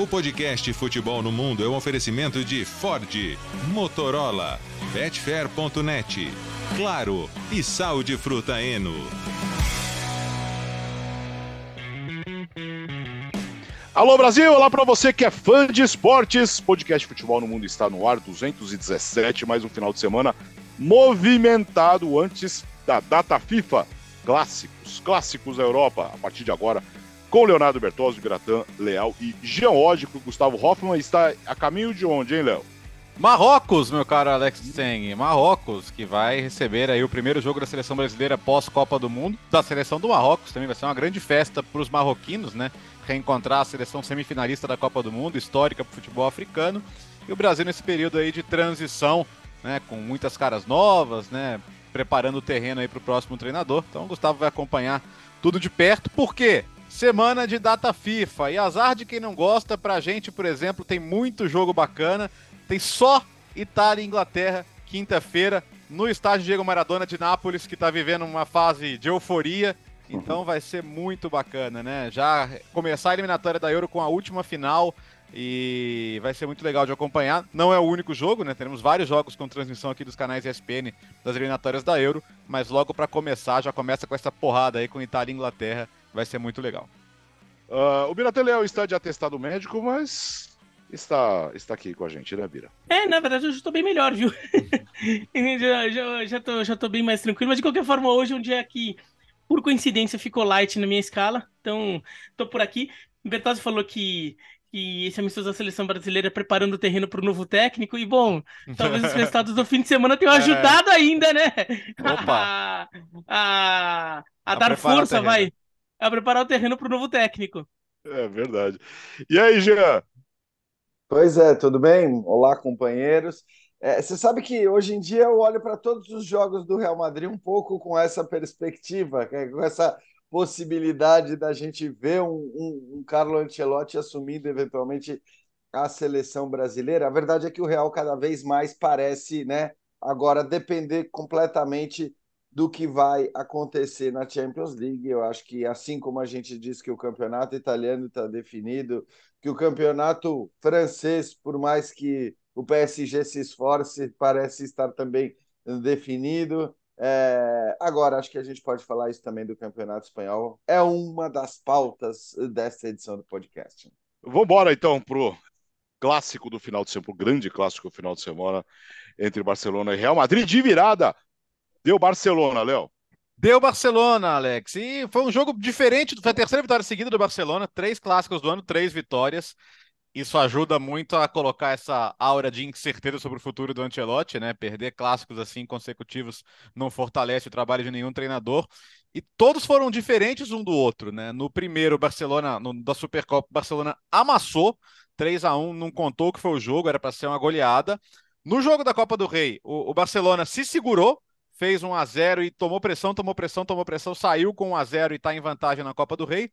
O podcast Futebol no Mundo é um oferecimento de Ford, Motorola, Betfair.net, Claro e Sal de Fruta Eno. Alô Brasil, olá para você que é fã de esportes. Podcast Futebol no Mundo está no ar 217, mais um final de semana movimentado antes da data FIFA. Clássicos, clássicos da Europa, a partir de agora, com Leonardo Bertozzi, Biratã, Leal e Geódico. Gustavo Hoffman está a caminho de onde, hein, Léo? Marrocos, meu caro Alex Seng. Marrocos, que vai receber aí o primeiro jogo da seleção brasileira pós-Copa do Mundo, da seleção do Marrocos. Também vai ser uma grande festa para os marroquinos, né? Reencontrar a seleção semifinalista da Copa do Mundo, histórica para o futebol africano. E o Brasil nesse período aí de transição, né? Com muitas caras novas, né? Preparando o terreno aí para o próximo treinador. Então o Gustavo vai acompanhar tudo de perto. Por quê? Semana de data FIFA. E azar de quem não gosta, pra gente, por exemplo, tem muito jogo bacana. Tem só Itália e Inglaterra, quinta-feira, no estádio Diego Maradona de Nápoles, que está vivendo uma fase de euforia. Então vai ser muito bacana, né? Já começar a eliminatória da Euro com a última final e vai ser muito legal de acompanhar. Não é o único jogo, né? Teremos vários jogos com transmissão aqui dos canais ESPN das eliminatórias da Euro, mas logo para começar, já começa com essa porrada aí com Itália e Inglaterra, vai ser muito legal. Uh, o Birateléu está de atestado médico, mas está, está aqui com a gente, né, Bira? É, na verdade eu já estou bem melhor, viu? já, já, já, tô, já tô bem mais tranquilo, mas de qualquer forma, hoje é um dia que, por coincidência, ficou light na minha escala, então tô por aqui. O Bertozzi falou que, que esse amistoso da seleção brasileira preparando o terreno para o novo técnico, e bom, talvez os resultados do fim de semana tenham É. ajudado ainda, né? Opa! a, a, a A dar preparar o força, vai. A preparar o terreno para o novo técnico. É verdade. E aí, Jean? Pois é, tudo bem? Olá, companheiros. É, você sabe que hoje em dia eu olho para todos os jogos do Real Madrid um pouco com essa perspectiva, né, com essa possibilidade da gente ver um, um, um Carlo Ancelotti assumindo eventualmente a seleção brasileira. A verdade é que o Real cada vez mais parece, né, agora depender completamente do que vai acontecer na Champions League. Eu acho que assim como a gente diz que o campeonato italiano está definido, que o campeonato francês, por mais que o PSG se esforce, parece estar também definido. É, agora, acho que a gente pode falar isso também do campeonato espanhol. É uma das pautas desta edição do podcast. Vamos embora então pro clássico do final de semana, pro grande clássico do final de semana entre Barcelona e Real Madrid de virada. Deu Barcelona, Léo. Deu Barcelona, Alex. E foi um jogo diferente. Foi a terceira vitória seguida do Barcelona. Três clássicos do ano, três vitórias. Isso ajuda muito a colocar essa aura de incerteza sobre o futuro do Ancelotti, né? Perder clássicos assim consecutivos não fortalece o trabalho de nenhum treinador. E todos foram diferentes um do outro, né? No primeiro, Barcelona, no, da Supercopa, Barcelona amassou 3 a 1 não contou que foi o jogo, era para ser uma goleada. No jogo da Copa do Rei, o, o Barcelona se segurou, fez 1 a 0 e tomou pressão, tomou pressão, tomou pressão, saiu com 1 a 0 e está em vantagem na Copa do Rei.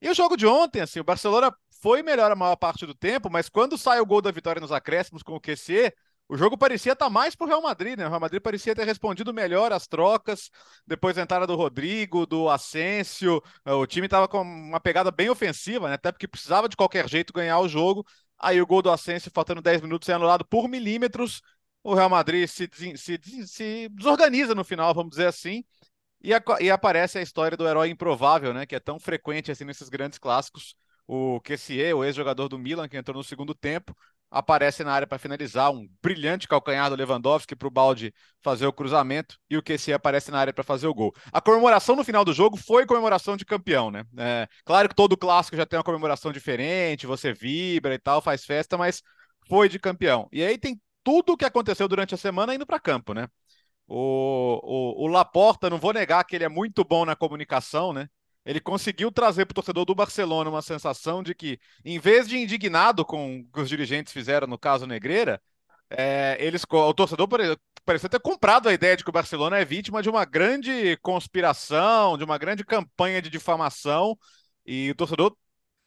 E o jogo de ontem, assim, o Barcelona foi melhor a maior parte do tempo, mas quando sai o gol da vitória nos acréscimos com o QC, o jogo parecia estar mais pro Real Madrid, né? O Real Madrid parecia ter respondido melhor às trocas, depois da entrada do Rodrigo, do Asensio, o time estava com uma pegada bem ofensiva, né? Até porque precisava de qualquer jeito ganhar o jogo. Aí o gol do Asensio, faltando 10 minutos, é anulado por milímetros. O Real Madrid se, se, se desorganiza no final, vamos dizer assim. E, a, e, aparece a história do herói improvável, né? Que é tão frequente assim nesses grandes clássicos. O Kessie, o ex-jogador do Milan, que entrou no segundo tempo, aparece na área para finalizar um brilhante calcanhar do Lewandowski para o balde fazer o cruzamento e o Kessie aparece na área para fazer o gol. A comemoração no final do jogo foi comemoração de campeão, né? É, claro que todo clássico já tem uma comemoração diferente, você vibra e tal, faz festa, mas foi de campeão. E aí tem tudo o que aconteceu durante a semana indo para campo, né? O, o, o Laporta, não vou negar que ele é muito bom na comunicação, né? Ele conseguiu trazer para o torcedor do Barcelona uma sensação de que, em vez de indignado com o que os dirigentes fizeram no caso Negreira, é, eles, o torcedor parecia ter comprado a ideia de que o Barcelona é vítima de uma grande conspiração, de uma grande campanha de difamação, e o torcedor,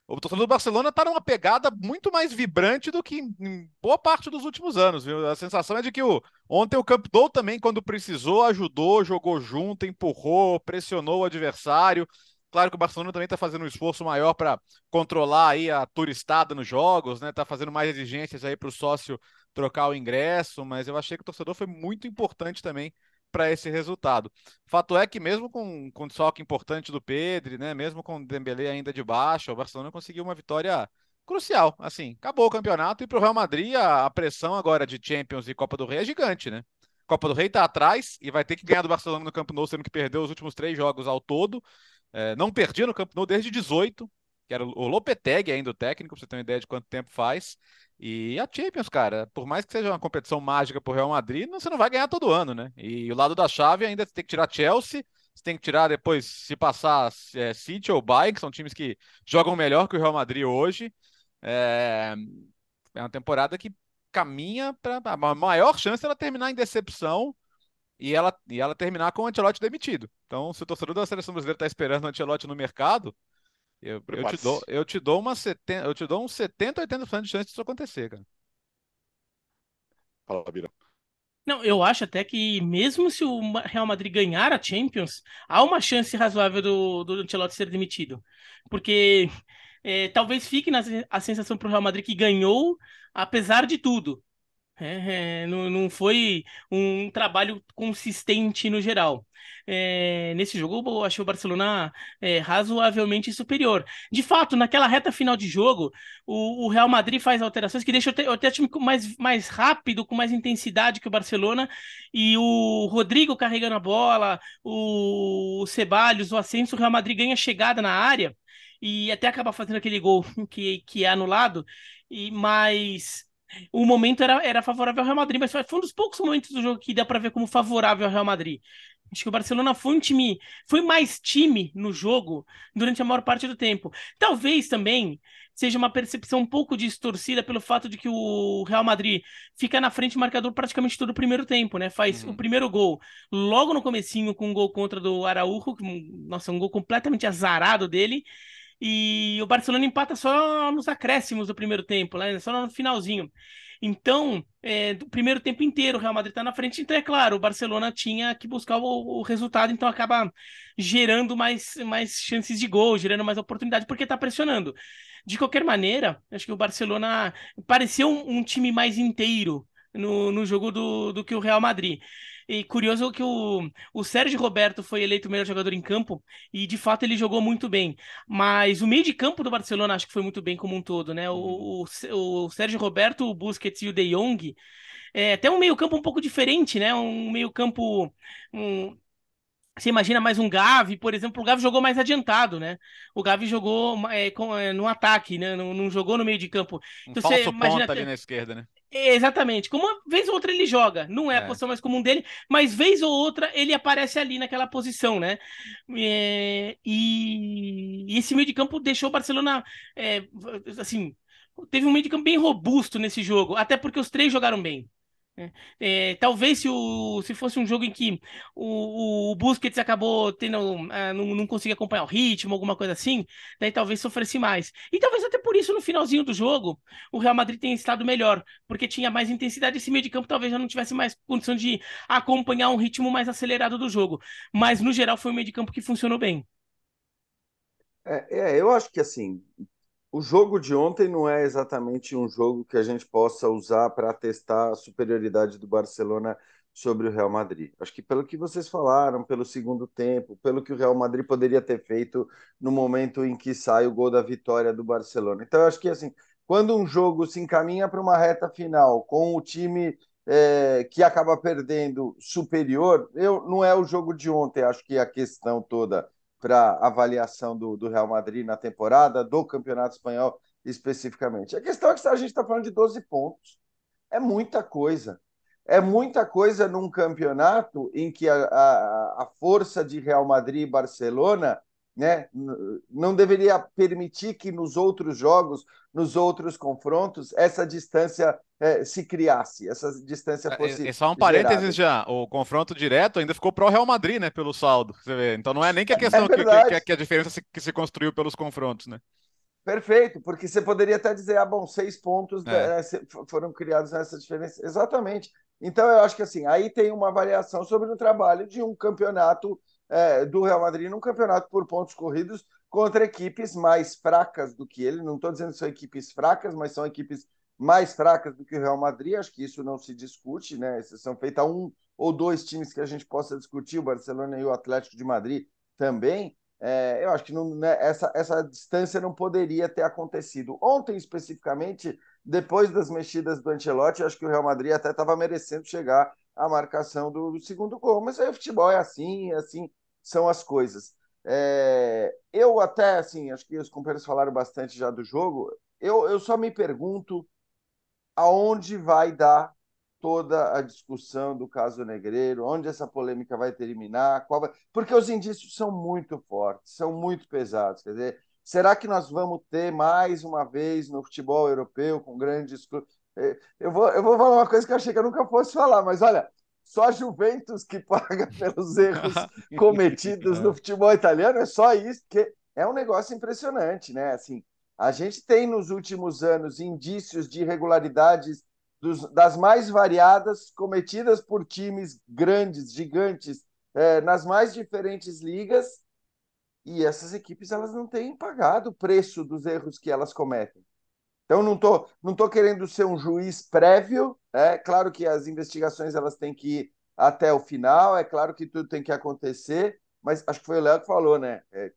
o torcedor do Barcelona está numa pegada muito mais vibrante do que em boa parte dos últimos anos. Viu? A sensação é de que o, ontem o Camp Nou também, quando precisou, ajudou, jogou junto, empurrou, pressionou o adversário. Claro que o Barcelona também está fazendo um esforço maior para controlar aí a turistada nos jogos, né? Está fazendo mais exigências aí para o sócio trocar o ingresso, mas eu achei que o torcedor foi muito importante também para esse resultado. Fato é que mesmo com, com o desfalque importante do Pedro, né? Mesmo com o Dembélé ainda de baixo, o Barcelona conseguiu uma vitória crucial. Assim, acabou o campeonato e para o Real Madrid a, a pressão agora de Champions e Copa do Rei é gigante, né? Copa do Rei está atrás e vai ter que ganhar do Barcelona no Campo Nou, sendo que perdeu os últimos três jogos ao todo. É, não perdia no Campo Nou desde 18, que era o Lopetegui ainda o técnico, você ter uma ideia de quanto tempo faz. E a Champions, cara, por mais que seja uma competição mágica para o Real Madrid, você não vai ganhar todo ano, né? E o lado da chave ainda tem que tirar Chelsea, você tem que tirar depois, se passar é, City ou Bayern, que são times que jogam melhor que o Real Madrid hoje. É, é uma temporada que caminha para a maior chance ela terminar em decepção e ela, e ela terminar com o Ancelotti demitido. Então, se o torcedor da seleção brasileira está esperando o Ancelotti no mercado, eu, eu, te dou, eu te dou uma 70, eu te dou uns 70, 80% de chance disso acontecer, cara. Fala, Bira. Não, eu acho até que mesmo se o Real Madrid ganhar a Champions, há uma chance razoável do, do Ancelotti ser demitido. Porque é, talvez fique na, a sensação para o Real Madrid que ganhou, apesar de tudo. É, é, não, não foi um trabalho consistente no geral. É, nesse jogo, eu achei o Barcelona é, razoavelmente superior. De fato, naquela reta final de jogo, o, o Real Madrid faz alterações que deixam o, time mais, mais rápido, com mais intensidade que o Barcelona, e o Rodrigo carregando a bola, o, o Ceballos, o Ascenso, o Real Madrid ganha chegada na área e até acaba fazendo aquele gol que, que é anulado, e mas o momento era, era favorável ao Real Madrid, mas foi um dos poucos momentos do jogo que dá para ver como favorável ao Real Madrid. Acho que o Barcelona foi um time, foi mais time no jogo durante a maior parte do tempo. Talvez também seja uma percepção um pouco distorcida pelo fato de que o Real Madrid fica na frente do marcador praticamente todo o primeiro tempo, né? Faz uhum. o primeiro gol logo no comecinho com um gol contra do Araújo, nossa, um gol completamente azarado dele. E o Barcelona empata só nos acréscimos do primeiro tempo, né? só no finalzinho. Então, é, do primeiro tempo inteiro, o Real Madrid está na frente. Então, é claro, o Barcelona tinha que buscar o, o, resultado, então acaba gerando mais, mais chances de gol, gerando mais oportunidade, porque está pressionando. De qualquer maneira, acho que o Barcelona pareceu um, um time mais inteiro no, no jogo do, do que o Real Madrid. E curioso que o, o Sérgio Roberto foi eleito o melhor jogador em campo e de fato ele jogou muito bem. Mas o meio de campo do Barcelona acho que foi muito bem como um todo, né? O, o, o Sérgio Roberto, o Busquets e o De Jong. É até um meio campo um pouco diferente, né? Um meio campo. Um, você imagina mais um Gavi, por exemplo, o Gavi jogou mais adiantado, né? O Gavi jogou é, com, é, no ataque, né? Não, não, jogou no meio de campo. Então, um falso você imagina ponta ali na esquerda, né? Exatamente. Como uma vez ou outra ele joga. Não é, é, a posição mais comum dele, mas vez ou outra ele aparece ali naquela posição, né? É, e, e, esse meio de campo deixou o Barcelona, é, assim, teve um meio de campo bem robusto nesse jogo, até porque os três jogaram bem. É, é, talvez se, o, se fosse um jogo em que o, o Busquets acabou tendo, uh, não, não conseguia acompanhar o ritmo, alguma coisa assim, daí talvez sofresse mais. E talvez até por isso no finalzinho do jogo o Real Madrid tenha estado melhor, porque tinha mais intensidade. Esse meio de campo talvez já não tivesse mais condição de acompanhar um ritmo mais acelerado do jogo. Mas no geral foi um meio de campo que funcionou bem. É, é eu acho que assim, o jogo de ontem não é exatamente um jogo que a gente possa usar para testar a superioridade do Barcelona sobre o Real Madrid. Acho que pelo que vocês falaram, pelo segundo tempo, pelo que o Real Madrid poderia ter feito no momento em que sai o gol da vitória do Barcelona. Então, eu acho que assim, quando um jogo se encaminha para uma reta final com o time é, que acaba perdendo superior, eu, não é o jogo de ontem. Acho que a questão toda para avaliação do, do Real Madrid na temporada, do Campeonato Espanhol especificamente. A questão é que a gente está falando de 12 pontos. É muita coisa. É muita coisa num campeonato em que a, a, a força de Real Madrid e Barcelona né, não deveria permitir que nos outros jogos, nos outros confrontos, essa distância é, se criasse, essa distância é, fosse. É, só um parênteses gerada. já, o confronto direto ainda ficou pro Real Madrid, né, pelo saldo. Você vê. Então não é nem que a é questão é que, que, que, a diferença se, que se construiu pelos confrontos, né? Perfeito, porque você poderia até dizer, ah, bom, seis pontos é. né, foram criados nessa diferença. Exatamente. Então eu acho que assim, aí tem uma variação sobre o trabalho de um campeonato é, do Real Madrid num campeonato por pontos corridos contra equipes mais fracas do que ele. Não estou dizendo que são equipes fracas, mas são equipes mais fracas do que o Real Madrid. Acho que isso não se discute, né? São feitas um ou dois times que a gente possa discutir, o Barcelona e o Atlético de Madrid também. É, eu acho que não, né, essa, essa distância não poderia ter acontecido. Ontem, especificamente, depois das mexidas do Ancelotti, acho que o Real Madrid até estava merecendo chegar à marcação do, do, segundo gol. Mas aí o futebol é assim, assim são as coisas. É, eu até, assim, acho que os companheiros falaram bastante já do jogo. Eu, eu só me pergunto aonde vai dar toda a discussão do caso Negreiro, onde essa polêmica vai terminar, vai... porque os indícios são muito fortes, são muito pesados. Quer dizer, será que nós vamos ter mais uma vez no futebol europeu com grandes clubes? É, eu vou, eu vou falar uma coisa que eu achei que eu nunca fosse falar, mas olha, só Juventus que paga pelos erros cometidos no futebol italiano, é só isso, que é um negócio impressionante, né? Assim, a gente tem nos últimos anos indícios de irregularidades dos, das mais variadas cometidas por times grandes, gigantes, é, nas mais diferentes ligas, e essas equipes elas não têm pagado o preço dos erros que elas cometem. Então não tô, não tô querendo ser um juiz prévio, é claro que as investigações elas têm que ir até o final, é claro que tudo tem que acontecer, mas acho que foi o Léo que falou, né? É,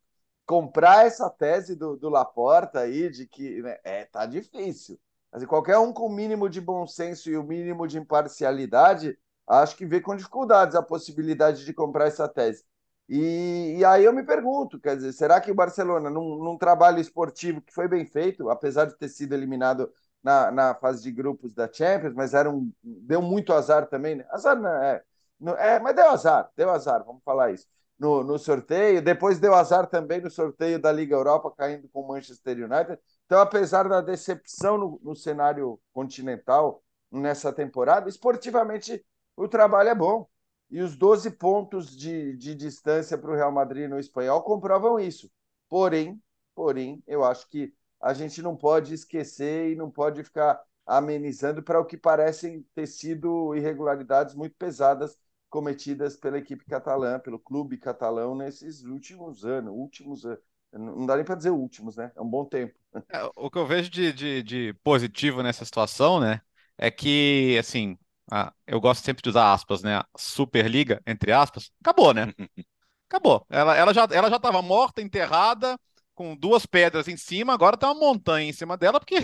comprar essa tese do, do Laporta aí de que né, é tá difícil. Mas qualquer um com o mínimo de bom senso e o mínimo de imparcialidade, acho que vê com dificuldades a possibilidade de comprar essa tese. E, e, aí eu me pergunto, quer dizer, será que o Barcelona, num, num, trabalho esportivo que foi bem feito, apesar de ter sido eliminado na, na fase de grupos da Champions, mas era um, deu muito azar também, né? Azar não, é, não, é, mas deu azar, deu azar, vamos falar isso. No, no sorteio, depois deu azar também no sorteio da Liga Europa, caindo com o Manchester United. Então, apesar da decepção no, no cenário continental nessa temporada, esportivamente o trabalho é bom e os 12 pontos de, de distância para o Real Madrid no espanhol comprovam isso. Porém, porém, eu acho que a gente não pode esquecer e não pode ficar amenizando para o que parecem ter sido irregularidades muito pesadas cometidas pela equipe catalã, pelo clube catalão nesses últimos anos, últimos anos. Não dá nem para dizer últimos, né? É um bom tempo. É, o que eu vejo de, de, de positivo nessa situação, né, é que, assim, a, eu gosto sempre de usar aspas, né? A Superliga, entre aspas, acabou, né? Acabou. Ela, ela já ela já estava morta, enterrada, com duas pedras em cima, agora tem uma montanha em cima dela, porque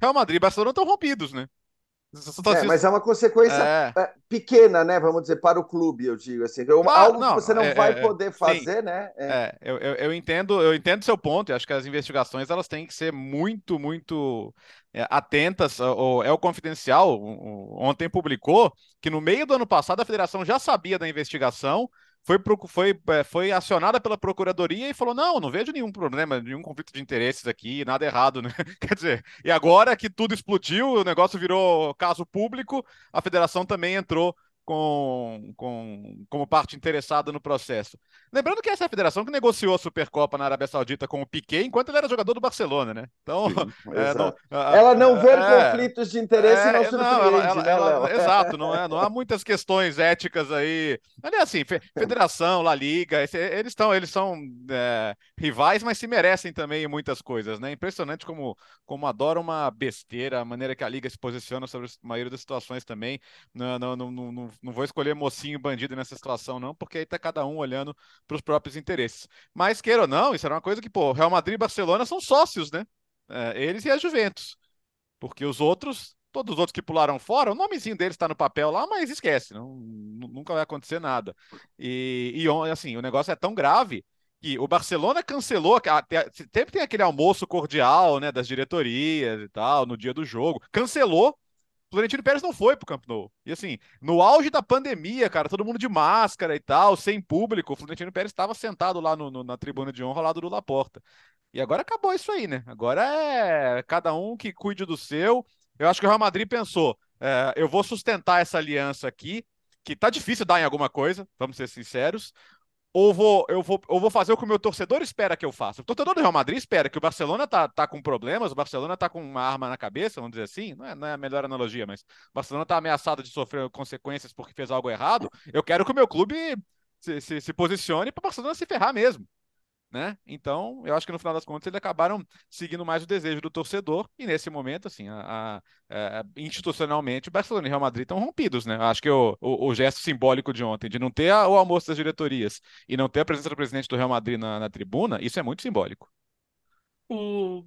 Real Madrid e Barcelona estão rompidos, né? É, mas é uma consequência é. é. pequena, né? Vamos dizer, para o clube, eu digo assim. Claro, algo não, que você não é, vai é, poder fazer, sim. né? É, eu, eu, eu, entendo, eu entendo seu ponto, e acho que as investigações elas têm que ser muito, muito atentas. O, é o confidencial, ontem publicou que no meio do ano passado a federação já sabia da investigação foi, foi, é, foi acionada pela Procuradoria e falou: não, não vejo nenhum problema, nenhum conflito de interesses aqui, nada errado, né? Quer dizer, e agora que tudo explodiu, o negócio virou caso público, a federação também entrou com, com, como parte interessada no processo. Lembrando que essa é a federação que negociou a Supercopa na Arábia Saudita com o Piquet enquanto ele era jogador do Barcelona, né? Então, Sim, é, não, ela não vê é, conflitos de interesse é, não surpreende, não, ela, ela, né, ela, Exato, não, é, não há muitas questões éticas aí. Aliás, assim, Federação, La Liga, eles, estão, eles são é, rivais, mas se merecem também muitas coisas, né? Impressionante como, como adora uma besteira, a maneira que a Liga se posiciona sobre a maioria das situações também. Não, não, não, não, não vou escolher mocinho bandido nessa situação, não, porque aí tá cada um olhando para os próprios interesses. Mas, queira ou não, isso era uma coisa que, pô, Real Madrid e Barcelona são sócios, né? É, eles e a Juventus. Porque os outros, todos os outros que pularam fora, o nomezinho deles está no papel lá, mas esquece, não, nunca vai acontecer nada. E, e assim, o negócio é tão grave que o Barcelona cancelou, sempre tem aquele almoço cordial, né, das diretorias e tal, no dia do jogo, cancelou Florentino Pérez não foi pro Camp Nou. E assim, no auge da pandemia, cara, todo mundo de máscara e tal, sem público, o Florentino Pérez estava sentado lá no, no, na tribuna de honra, ao lado do Laporta. E agora acabou isso aí, né? Agora é cada um que cuide do seu. Eu acho que o Real Madrid pensou, é, eu vou sustentar essa aliança aqui, que tá difícil dar em alguma coisa, vamos ser sinceros ou vou, eu vou, ou vou fazer o que o meu torcedor espera que eu faça. O torcedor do Real Madrid espera que o Barcelona tá, tá com problemas, o Barcelona tá com uma arma na cabeça, vamos dizer assim, não é, não é a melhor analogia, mas o Barcelona tá ameaçado de sofrer consequências porque fez algo errado. Eu quero que o meu clube se, se, se posicione para o Barcelona se ferrar mesmo. Né? Então, eu acho que no final das contas eles acabaram seguindo mais o desejo do torcedor e nesse momento, assim, a, a, a, é, institucionalmente, o Barcelona e o Real Madrid estão rompidos, né? Acho que o, o, o, gesto simbólico de ontem, de não ter o almoço das diretorias e não ter a presença do presidente do Real Madrid na, na tribuna, isso é muito simbólico. O...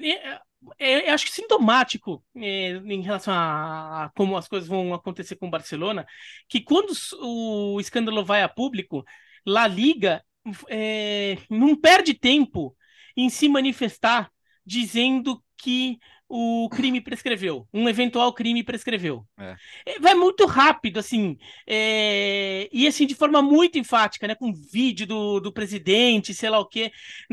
É, é, acho que sintomático é, em relação a, a, como as coisas vão acontecer com o Barcelona, que quando o escândalo vai a público, La Liga é, não perde tempo em se manifestar dizendo que o crime prescreveu, um eventual crime prescreveu. É. é vai muito rápido, assim, é... e assim, de forma muito enfática, né? Com vídeo do, do presidente, sei lá o quê.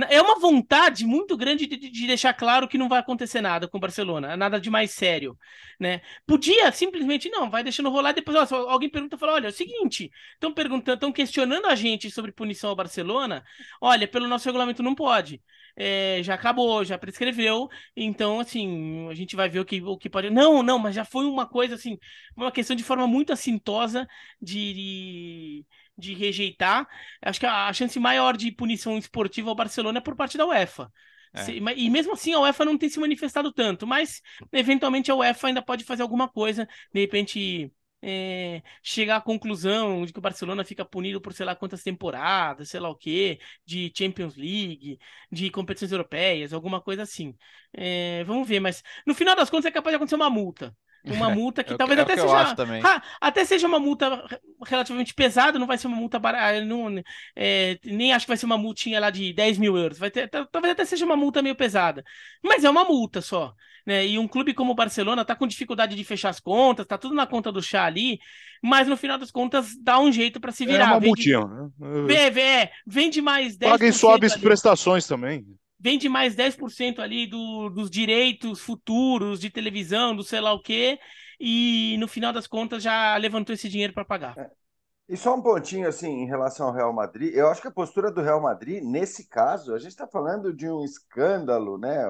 É uma vontade muito grande de, de deixar claro que não vai acontecer nada com o Barcelona, nada de mais sério, né? Podia simplesmente, não, vai deixando rolar, depois ó, alguém pergunta, fala, olha, é o seguinte, estão perguntando, estão questionando a gente sobre punição ao Barcelona, olha, pelo nosso regulamento não pode é, já acabou, já prescreveu, então, assim, a gente vai ver o que, o que pode. Não, não, mas já foi uma coisa, assim, uma questão de forma muito assintosa de, de rejeitar. Acho que a, a chance maior de punição esportiva ao Barcelona é por parte da UEFA. É. E mesmo assim a UEFA não tem se manifestado tanto, mas eventualmente a UEFA ainda pode fazer alguma coisa, de repente é, chegar à conclusão de que o Barcelona fica punido por sei lá quantas temporadas, sei lá o quê, de Champions League, de competições europeias, alguma coisa assim. É, vamos ver, mas no final das contas é capaz de acontecer uma multa. Uma multa que é talvez é até seja. até seja uma multa relativamente pesada, não vai ser uma multa barata. Não, é, nem acho que vai ser uma multinha lá de 10 mil euros. Vai ter, talvez até seja uma multa meio pesada. Mas é uma multa só. Né? E um clube como o Barcelona tá com dificuldade de fechar as contas, tá tudo na conta do chá ali, mas no final das contas dá um jeito para se virar. É uma multinha. Né? Vende, é, vende mais 10%. Paguem suaves prestações também vende mais 10% ali do, dos direitos futuros de televisão, do sei lá o quê, e no final das contas já levantou esse dinheiro para pagar. É. E só um pontinho assim em relação ao Real Madrid, eu acho que a postura do Real Madrid, nesse caso, a gente está falando de um escândalo, né?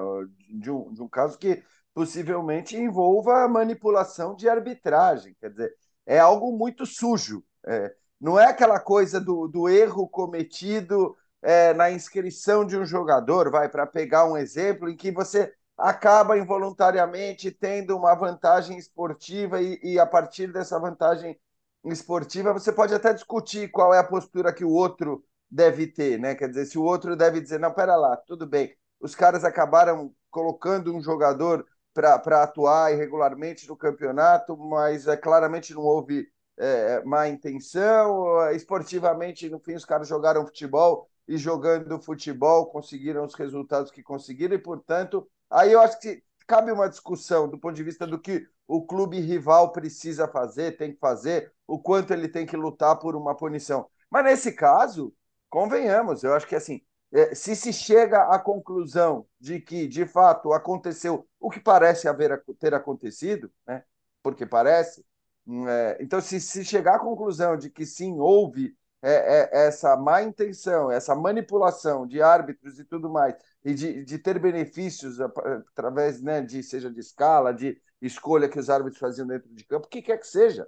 De um, de um caso que possivelmente envolva manipulação de arbitragem, quer dizer, é algo muito sujo. É, não é aquela coisa do, do erro cometido é, na inscrição de um jogador, vai, para pegar um exemplo, em que você acaba involuntariamente tendo uma vantagem esportiva e, e, a partir dessa vantagem esportiva você pode até discutir qual é a postura que o outro deve ter, né? Quer dizer, se o outro deve dizer, não, pera lá, tudo bem, os caras acabaram colocando um jogador para atuar irregularmente no campeonato, mas é, claramente não houve é, má intenção, esportivamente, no fim, os caras jogaram futebol, e jogando futebol conseguiram os resultados que conseguiram, e, portanto, aí eu acho que cabe uma discussão do ponto de vista do que o clube rival precisa fazer, tem que fazer, o quanto ele tem que lutar por uma punição. Mas nesse caso, convenhamos, eu acho que assim, é, se se chega à conclusão de que, de fato, aconteceu o que parece haver ter acontecido, né? porque parece, hum, é, então se, se chegar à conclusão de que sim, houve é, é, essa má intenção, essa manipulação de árbitros e tudo mais, e de, de ter benefícios através né, de seja de escala, de escolha que os árbitros faziam dentro de campo, o que quer que seja.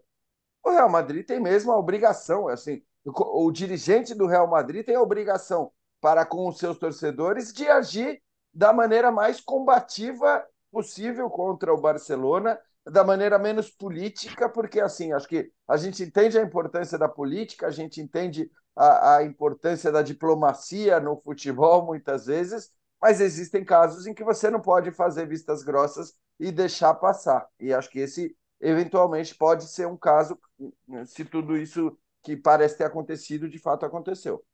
O Real Madrid tem mesmo a obrigação, assim, o, o dirigente do Real Madrid tem a obrigação para com os seus torcedores de agir da maneira mais combativa possível contra o Barcelona da maneira menos política, porque assim, acho que a gente entende a importância da política, a gente entende a, a importância da diplomacia no futebol muitas vezes, mas existem casos em que você não pode fazer vistas grossas e deixar passar. E acho que esse eventualmente pode ser um caso se tudo isso que parece ter acontecido de fato aconteceu.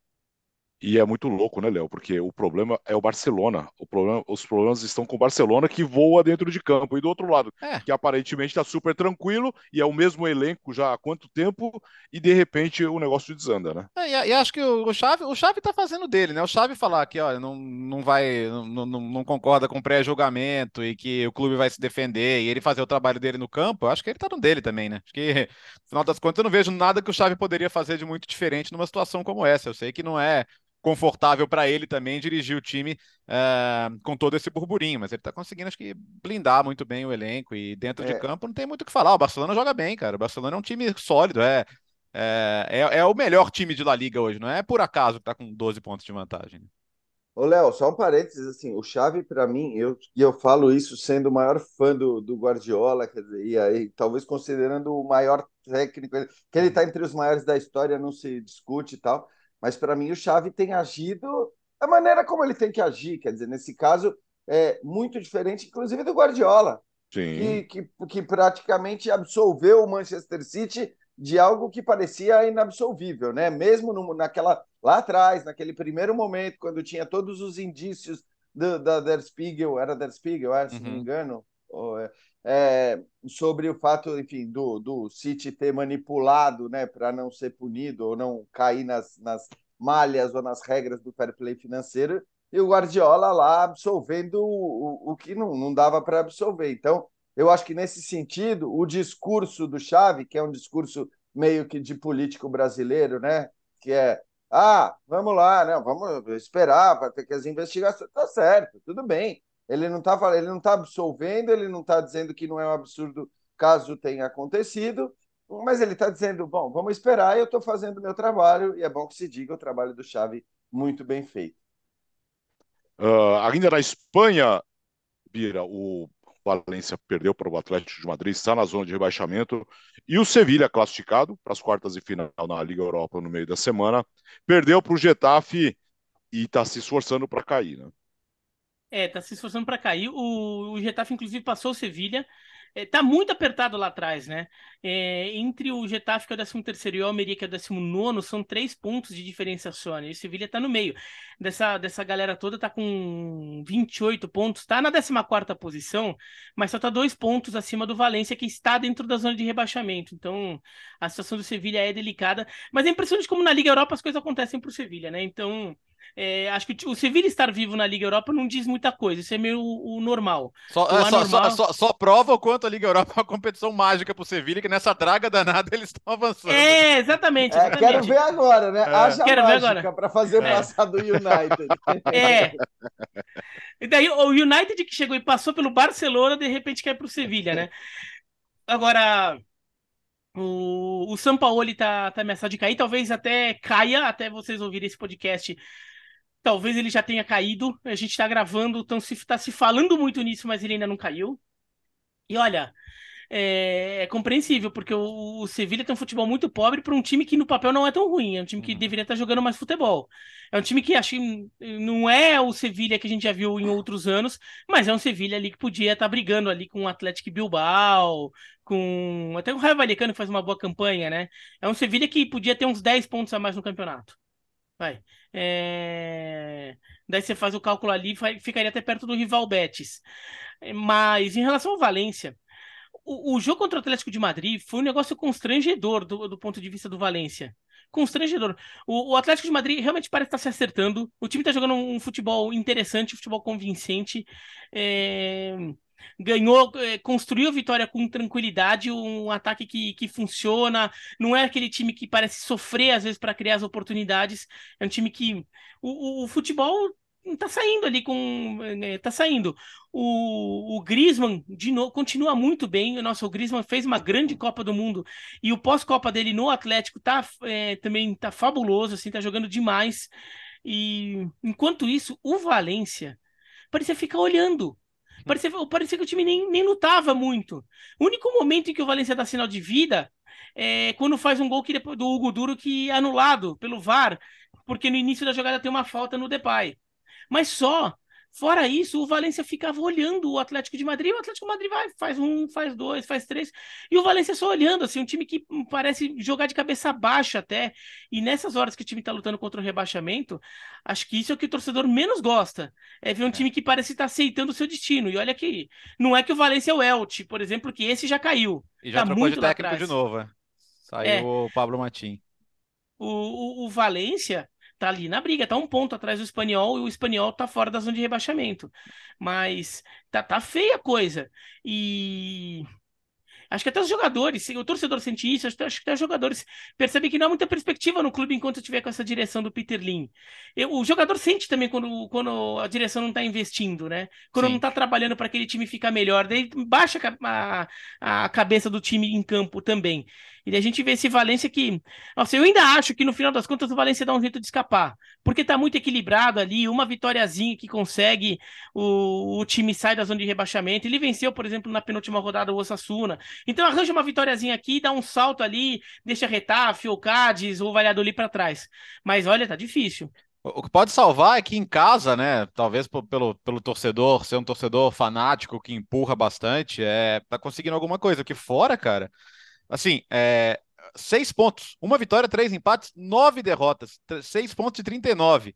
E é muito louco, né, Léo? Porque o problema é o Barcelona. O problema, os problemas estão com o Barcelona que voa dentro de campo. E do outro lado, é. que aparentemente está super tranquilo e é o mesmo elenco já há quanto tempo e de repente o negócio desanda, né? É, e, acho que o, Xavi, o Xavi tá fazendo dele, né? O Xavi falar que, olha, não, não vai, não, não, não concorda com pré-julgamento e que o clube vai se defender e ele fazer o trabalho dele no campo, acho que ele tá no dele também, né? Acho que, no final das contas, eu não vejo nada que o Xavi poderia fazer de muito diferente numa situação como essa. Eu sei que não é confortável para ele também dirigir o time uh, com todo esse burburinho, mas ele está conseguindo, acho que, blindar muito bem o elenco e dentro é. de campo não tem muito o que falar. O Barcelona joga bem, cara. O Barcelona é um time sólido, é. é, é, é, o melhor time de La Liga hoje, não é por acaso que tá com 12 pontos de vantagem. Ô, Léo, só um parênteses, assim, o Xavi, para mim, eu, e eu falo isso sendo o maior fã do, do Guardiola, quer dizer, e aí, talvez considerando o maior técnico, que ele está entre os maiores da história, não se discute e tal, mas para mim o Xavi tem agido da maneira como ele tem que agir, quer dizer, nesse caso, é muito diferente, inclusive, do Guardiola, que, que, que praticamente absolveu o Manchester City de algo que parecia inabsolvível, né? Mesmo no, naquela lá atrás, naquele primeiro momento, quando tinha todos os indícios do, da Der Spiegel, era Der Spiegel, é, se uhum. não me uhum. engano, é, sobre o fato, enfim, do, do City ter manipulado, né, para não ser punido ou não cair nas, nas malhas ou nas regras do fair play financeiro, e o Guardiola lá absolvendo o, o, o que não, não dava para absolver. Então, eu acho que nesse sentido, o discurso do Chave, que é um discurso meio que de político brasileiro, né? Que é, ah, vamos lá, né? Vamos esperar para ter que as investigações. Tá certo, tudo bem. Ele não está ele não tá absolvendo, ele não está dizendo que não é um absurdo caso tenha acontecido, mas ele está dizendo, bom, vamos esperar, eu estou fazendo o meu trabalho, e é bom que se diga o trabalho do Chave muito bem feito. Uh, ainda na Espanha, Bira, o Valência perdeu para o Atlético de Madrid, está na zona de rebaixamento. E o Sevilha, classificado para as quartas de final na Liga Europa no meio da semana, perdeu para o Getafe e está se esforçando para cair, né? É, está se esforçando para cair. O, o Getafe, inclusive, passou o Sevilha é, tá muito apertado lá atrás, né? É, entre o Getafe, que é o 13 terceiro, e o Almeria, que é o 19 são três pontos de diferença só, né? E o Sevilha tá no meio. Dessa, dessa galera toda tá com 28 pontos, tá na 14 posição, mas só tá dois pontos acima do Valência, que está dentro da zona de rebaixamento. Então, a situação do Sevilha é delicada, mas é impressionante como na Liga Europa as coisas acontecem pro Sevilha, né? Então, é, acho que o Sevilla estar vivo na Liga Europa não diz muita coisa, isso é meio o, o normal. Só, o é, só, só, só, só, prova o quanto a Liga Europa é uma competição mágica pro Sevilla, que nessa draga danada eles estão avançando. É, exatamente. É, exatamente. quero ver agora, né? É. Haja quero mágica para fazer é. passar do United. É. E daí o United que chegou e passou pelo Barcelona, de repente quer pro Sevilla, né? Agora. O, o São Paulo está tá ameaçado de cair, talvez até caia, até vocês ouvirem esse podcast Talvez ele já tenha caído. A gente está gravando, então se está se falando muito nisso, mas ele ainda não caiu. E olha, é, é compreensível, porque o, o Sevilha tem um futebol muito pobre para um time que no papel não é tão ruim. É um time que uhum. deveria estar tá jogando mais futebol. É um time que acho que não é o Sevilha que a gente já viu em outros anos, mas é um Sevilha ali que podia estar tá brigando ali com o Atlético Bilbao, com até o Raio Vallecano que faz uma boa campanha, né? É um Sevilha que podia ter uns 10 pontos a mais no campeonato. Vai. É... Daí você faz o cálculo ali, ficaria até perto do rival Betis. Mas em relação ao Valência, o, o, jogo contra o Atlético de Madrid foi um negócio constrangedor do, do ponto de vista do Valência. Constrangedor. O, o, Atlético de Madrid realmente parece estar se acertando. O time está jogando um futebol interessante, um futebol convincente. É ganhou, eh, construiu a vitória com tranquilidade, um ataque que, que funciona, não é aquele time que parece sofrer às vezes para criar as oportunidades, é um time que o, o, futebol tá saindo ali com né, tá saindo. O, o Griezmann de novo continua muito bem. O Griezmann fez uma grande Copa do Mundo. E o pós-Copa dele no Atlético tá é, também tá fabuloso assim tá jogando demais. E enquanto isso o Valência parecia ficar olhando Parecia, parecia que o time nem, nem lutava muito. O único momento em que o Valencia dá sinal de vida é quando faz um gol que depois, do Hugo Duro que é anulado pelo VAR, porque no início da jogada tem uma falta no Depay. Mas só. Fora isso, o Valência ficava olhando o Atlético de Madrid, o Atlético de Madrid vai, faz um, faz dois, faz três, e o Valência só olhando, assim, um time que parece jogar de cabeça baixa até, e nessas horas que o time está lutando contra o rebaixamento, acho que isso é o que o torcedor menos gosta, é ver um é. time que parece estar tá aceitando o seu destino, e olha que não é que o Valência é o Elche, por exemplo, que esse já caiu. E já tá trocou de técnico de novo, é. Saiu é. o Pablo Matim. O, o, o Valência tá ali na briga, tá um ponto atrás do espanhol e o espanhol tá fora da zona de rebaixamento. Mas tá, tá feia a coisa. E Acho que até os jogadores, o torcedor sente isso, acho, acho que até os jogadores percebem que não há muita perspectiva no clube enquanto estiver com essa direção do Peter Lin. Eu, o jogador sente também quando, quando a direção não está investindo, né? Quando Sim. não está trabalhando para aquele time ficar melhor, daí baixa a, a, a cabeça do time em campo também. E a gente vê esse Valência que. Nossa, eu ainda acho que no final das contas o Valência dá um jeito de escapar. Porque tá muito equilibrado ali, uma vitóriazinha que consegue, o, o time sai da zona de rebaixamento. Ele venceu, por exemplo, na penúltima rodada o Osasuna. Então arranja uma vitóriazinha aqui, dá um salto ali, deixa Retafe, ou Cádiz, ou Valladolid para trás. Mas olha, tá difícil. O que pode salvar é que em casa, né? Talvez pelo, pelo torcedor ser um torcedor fanático que empurra bastante, é, tá conseguindo alguma coisa. Que fora, cara, assim, é, seis pontos, uma vitória, três empates, nove derrotas, seis pontos de 39. O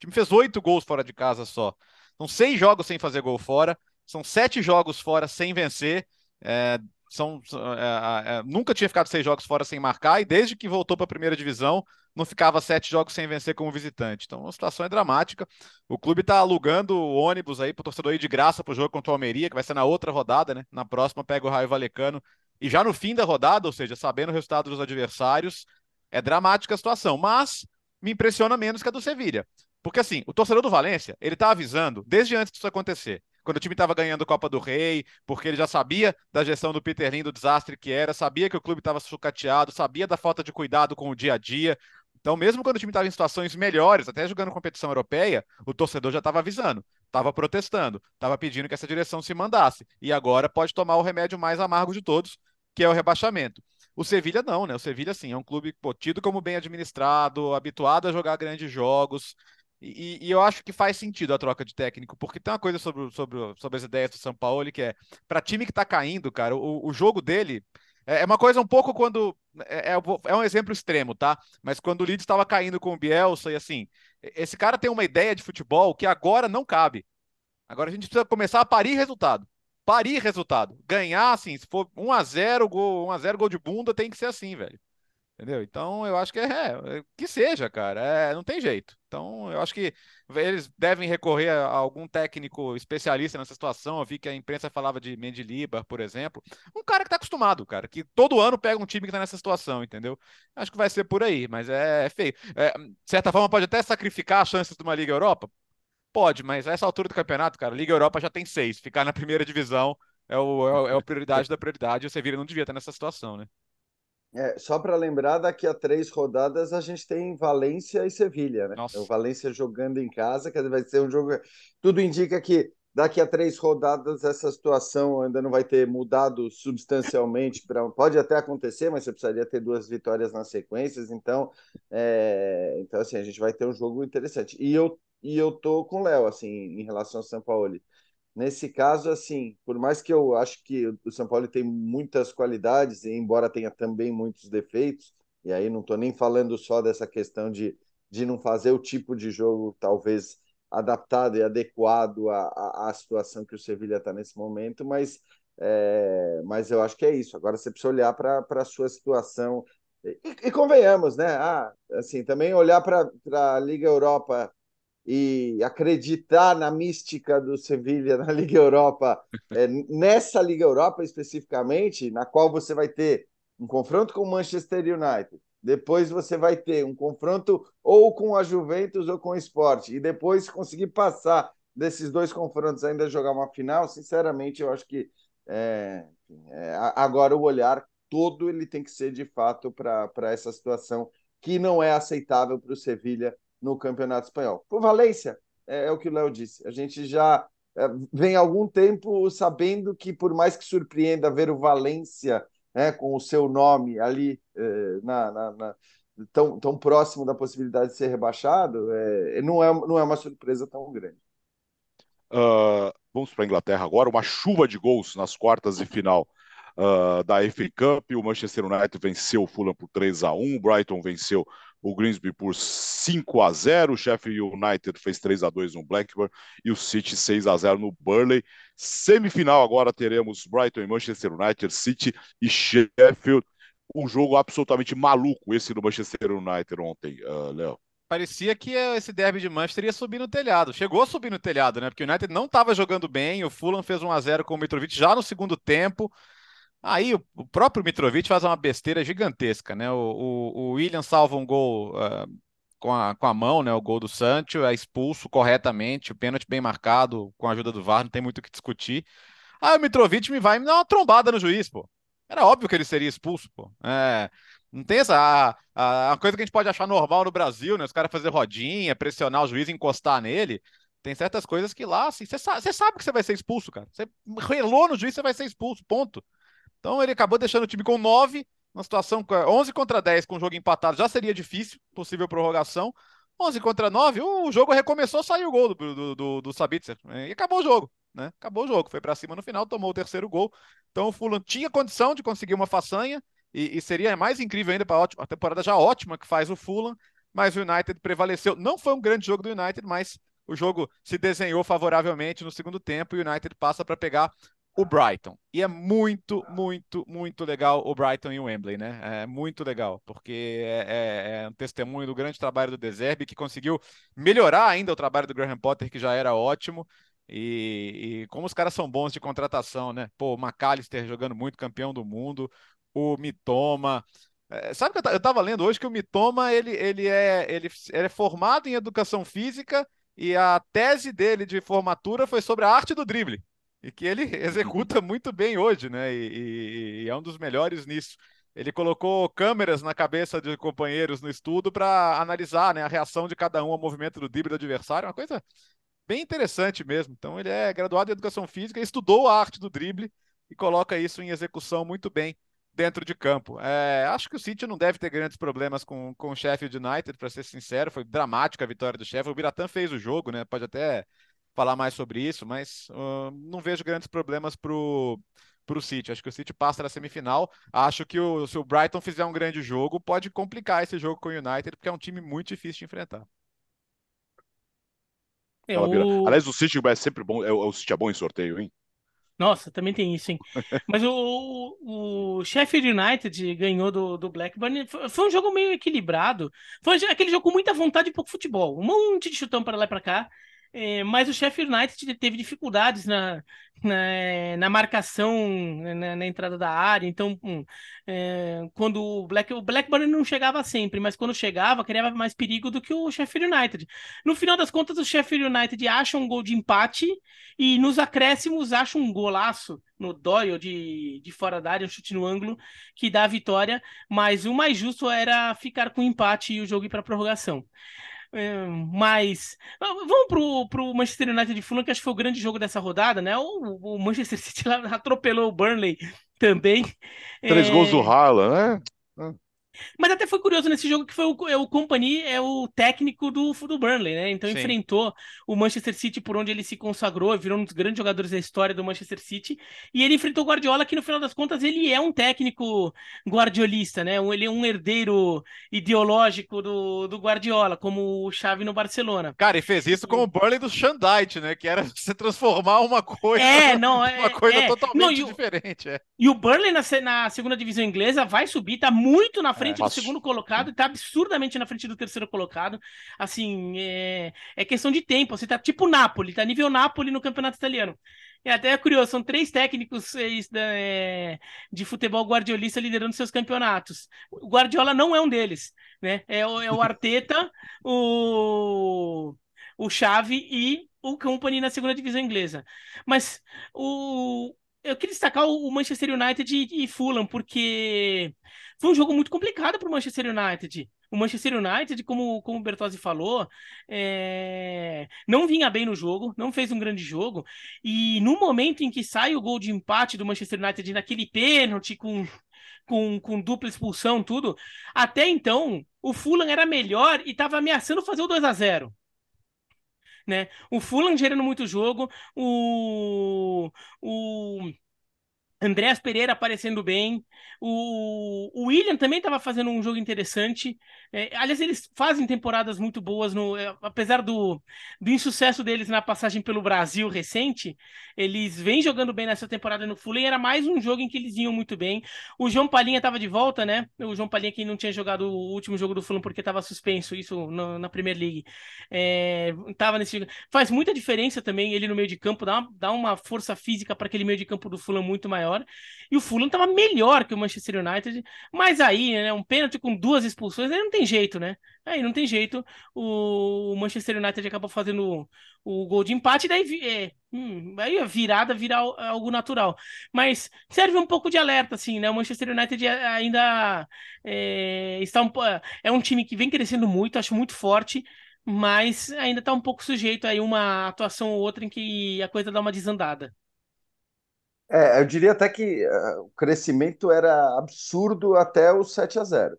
time fez oito gols fora de casa só. São seis jogos sem fazer gol fora, são sete jogos fora sem vencer. É, são, é, é, nunca tinha ficado seis jogos fora sem marcar, e desde que voltou para a primeira divisão, não ficava sete jogos sem vencer como visitante. Então a situação é dramática. O clube está alugando ônibus aí para o torcedor ir de graça para o jogo contra o Almeria, que vai ser na outra rodada, né? Na próxima pega o Raio Valecano. E já no fim da rodada, ou seja, sabendo o resultado dos adversários, é dramática a situação. Mas me impressiona menos que a do Sevilha. Porque assim, o torcedor do Valência, ele está avisando desde antes disso acontecer quando o time estava ganhando Copa do Rei, porque ele já sabia da gestão do Peter Lin, do desastre que era, sabia que o clube estava sucateado, sabia da falta de cuidado com o dia a dia, então, mesmo quando o time estava em situações melhores, até jogando competição europeia, o torcedor já estava avisando, estava protestando, estava pedindo que essa direção se mandasse. E agora pode tomar o remédio mais amargo de todos, que é o rebaixamento. O Sevilha não, né? O Sevilha, sim, é um clube pô, tido como bem administrado, habituado a jogar grandes jogos. E, e, eu acho que faz sentido a troca de técnico, porque tem uma coisa sobre, sobre, sobre as ideias do São Paulo que é, para time que está caindo, cara, o, o jogo dele é, é uma coisa um pouco quando. É, é, é um exemplo extremo, tá? Mas quando o Leeds estava caindo com o Bielsa e assim. Esse cara tem uma ideia de futebol que agora não cabe. Agora a gente precisa começar a parir resultado. Parir resultado. Ganhar, assim, se for 1x0, gol, 1x0, gol de bunda, tem que ser assim, velho. Entendeu? Então eu acho que é, é que seja, cara. É, não tem jeito. Então eu acho que eles devem recorrer a algum técnico especialista nessa situação. Eu vi que a imprensa falava de Mendilibar, por exemplo. Um cara que tá acostumado, cara, que todo ano pega um time que tá nessa situação, entendeu? Acho que vai ser por aí, mas é, é feio. É, de certa forma, pode até sacrificar as chances de uma Liga Europa? Pode, mas a essa altura do campeonato, cara, Liga Europa já tem seis. Ficar na primeira divisão é, o, é, é a prioridade da prioridade. O Sevilla não devia estar nessa situação, né? É, só para lembrar, daqui a três rodadas a gente tem Valência e Sevilha, né? Nossa. O Valência jogando em casa, que vai ser um jogo. Tudo indica que daqui a três rodadas essa situação ainda não vai ter mudado substancialmente. Pra... Pode até acontecer, mas você precisaria ter duas vitórias nas sequências. Então, é... então assim, a gente vai ter um jogo interessante. E eu e eu tô com o Léo assim em relação ao São Paulo. Nesse caso, assim, por mais que eu acho que o São Paulo tem muitas qualidades, embora tenha também muitos defeitos, e aí não estou nem falando só dessa questão de, de não fazer o tipo de jogo talvez adaptado e adequado à, à, situação que o Sevilha está nesse momento, mas, é, mas eu acho que é isso. Agora você precisa olhar para a sua situação. E, e, convenhamos, né? Ah, assim, também olhar para a Liga Europa e acreditar na mística do Sevilha na Liga Europa, é, nessa Liga Europa especificamente, na qual você vai ter um confronto com o Manchester United, depois você vai ter um confronto ou com a Juventus ou com o Sport, e depois conseguir passar desses dois confrontos ainda jogar uma final, sinceramente eu acho que é, é, agora o olhar todo ele tem que ser de fato para essa situação que não é aceitável para o Sevilha no Campeonato Espanhol. Por Valência, é, é o que o Léo disse, a gente já é, vem algum tempo sabendo que, por mais que surpreenda ver o Valência né, com o seu nome ali é, na, na, na, tão, tão próximo da possibilidade de ser rebaixado, é, não, é, não é uma surpresa tão grande. Uh, vamos para a Inglaterra agora, uma chuva de gols nas quartas de final uh, da FA Cup. O Manchester United venceu o Fulham por 3 a 1 o Brighton venceu o Grimsby por 5 a 0 o Sheffield United fez 3 a 2 no Blackburn e o City 6 a 0 no Burley. Semifinal agora teremos Brighton e Manchester United, City e Sheffield. Um jogo absolutamente maluco esse do Manchester United ontem, uh, Léo parecia que esse derby de Manchester ia subir no telhado. Chegou a subir no telhado, né? Porque o United não estava jogando bem, o Fulham fez 1 a 0 com o Mitrovic já no segundo tempo. Aí o, próprio Mitrovic faz uma besteira gigantesca, né? O, o, o William salva um gol uh, com, a, com a mão, né? O gol do Sancho, é expulso corretamente, o pênalti bem marcado com a ajuda do VAR, não tem muito o que discutir. Aí o Mitrovic me vai me dar uma trombada no juiz, pô. Era óbvio que ele seria expulso, pô. É, não tem essa. A, a, coisa que a gente pode achar normal no Brasil, né? Os caras fazer rodinha, pressionar o juiz, encostar nele. Tem certas coisas que lá, assim, você sabe, sabe que você vai ser expulso, cara. Você relou no juiz, você vai ser expulso, ponto. Então ele acabou deixando o time com 9, uma situação 11 contra 10 com o jogo empatado já seria difícil, possível prorrogação. 11 contra 9, o jogo recomeçou, saiu o gol do, do, do, do Sabitzer. Né? E acabou o jogo, né? Acabou o jogo. Foi para cima no final, tomou o terceiro gol. Então o Fulham tinha condição de conseguir uma façanha e, e seria mais incrível ainda para a temporada já ótima que faz o Fulham, mas o United prevaleceu. Não foi um grande jogo do United, mas o jogo se desenhou favoravelmente no segugo tempo e o United passa para pegar o Brighton. E é muito, muito, muito legal o Brighton e o Wembley, né? É muito legal, porque é, é, é um testemunho do grande trabalho do Deserbe, que conseguiu melhorar ainda o trabalho do Graham Potter, que já era ótimo. E, e como os caras são bons de contratação, né? Pô, o McAllister jogando muito campeão do mundo, o Mitoma. É, sabe que eu, estava lendo hoje que o Mitoma ele, ele, é, ele, ele é formado em educação física e a tese dele de formatura foi sobre a arte do drible e que ele executa muito bem hoje, né? E, e, e, é um dos melhores nisso. Ele colocou câmeras na cabeça de companheiros no estudo para analisar né, a reação de cada um ao movimento do drible do adversário, uma coisa bem interessante mesmo. Então, ele é graduado em educação física, estudou a arte do drible e coloca isso em execução muito bem dentro de campo. É, acho que o City não deve ter grandes problemas com, com o Sheffield United, para ser sincero. Foi dramática a vitória do Sheffield. O Biratan fez o jogo, né? Pode até falar mais sobre isso, mas uh, não vejo grandes problemas para o City. Acho que o City passa na semifinal. Acho que o, se o Brighton fizer um grande jogo, pode complicar esse jogo com o United, porque é um time muito difícil de enfrentar. É, o... Aliás, o City é sempre bom. É, o City é bom em sorteio, hein? Nossa, também tem isso, hein? Mas o, o Sheffield United ganhou do, do Blackburn. Foi um jogo meio equilibrado. Foi aquele jogo com muita vontade e pouco futebol. Um monte de chutão para lá e para cá. É, mas o Sheffield United teve dificuldades na, na, na marcação na, na, entrada da área. Então, é, quando o, Black, o Blackburn não chegava sempre, mas quando chegava, criava mais perigo do que o Sheffield United. No final das contas, o Sheffield United acha um gol de empate e nos acréscimos acha um golaço no Doyle de, de fora da área, um chute no ângulo que dá a vitória. Mas o mais justo era ficar com empate e o jogo ir para prorrogação. É, mas vamos pro, pro Manchester United de Fulham, que acho que foi o grande jogo dessa rodada, né? O, o Manchester City lá atropelou o Burnley também. Três é... gols do Haaland, né? Mas até foi curioso nesse jogo que foi o, é o Company, é o técnico do, do Burnley, né? Então Sim. enfrentou o Manchester City por onde ele se consagrou, virou um dos grandes jogadores da história do Manchester City. E ele enfrentou o Guardiola, que no final das contas ele é um técnico guardiolista, né? Ele é um herdeiro ideológico do, do Guardiola, como o Xavi no Barcelona. Cara, e fez isso com o Burnley do Shandite, né? Que era você transformar uma coisa, é, não, uma é, coisa é. totalmente não, diferente. É. E o Burnley na, na segunda divisão inglesa vai subir, tá muito na frente frente é, do segundo colocado e tá absurdamente na frente do terceiro colocado. Assim, é, é questão de tempo. Você tá tipo Napoli, tá nível Napoli no campeonato italiano. É até curioso, são três técnicos é, de futebol guardiolista liderando seus campeonatos. O Guardiola não é um deles, né? É o, é o Arteta, o, o Xavi e o Company na segunda divisão inglesa. Mas o, eu queria destacar o Manchester United e, Fulham, porque foi um jogo muito complicado para o Manchester United. O Manchester United, como, como o Bertozzi falou, é... não vinha bem no jogo, não fez um grande jogo. E no momento em que sai o gol de empate do Manchester United naquele pênalti com, com, com dupla expulsão, tudo, até então o Fulham era melhor e estava ameaçando fazer o 2 a 0 né? O Fulham gerando muito jogo, o, o Andréas Pereira aparecendo bem. O, o William também estava fazendo um jogo interessante. É, aliás, eles fazem temporadas muito boas, no, é, apesar do, do insucesso deles na passagem pelo Brasil recente. Eles vêm jogando bem nessa temporada no Fulham. Era mais um jogo em que eles iam muito bem. O João Palinha estava de volta, né? O João Palinha que não tinha jogado o último jogo do Fulham porque estava suspenso, isso no, na Premier League. É, tava nesse Faz muita diferença também ele no meio de campo, dá uma, dá uma força física para aquele meio de campo do Fulham muito maior. E o Fulham estava melhor que o Manchester United, mas aí, né, um pênalti com duas expulsões, aí não tem jeito, né? Aí não tem jeito. O Manchester United acaba fazendo o, gol de empate, daí é, hum, aí a virada vira algo natural. Mas serve um pouco de alerta, assim, né? O Manchester United ainda é, está um, é um time que vem crescendo muito, acho muito forte mas ainda está um pouco sujeito aí uma atuação ou outra em que a coisa dá uma desandada. É, eu diria até que uh, o crescimento era absurdo até o 7 a 0.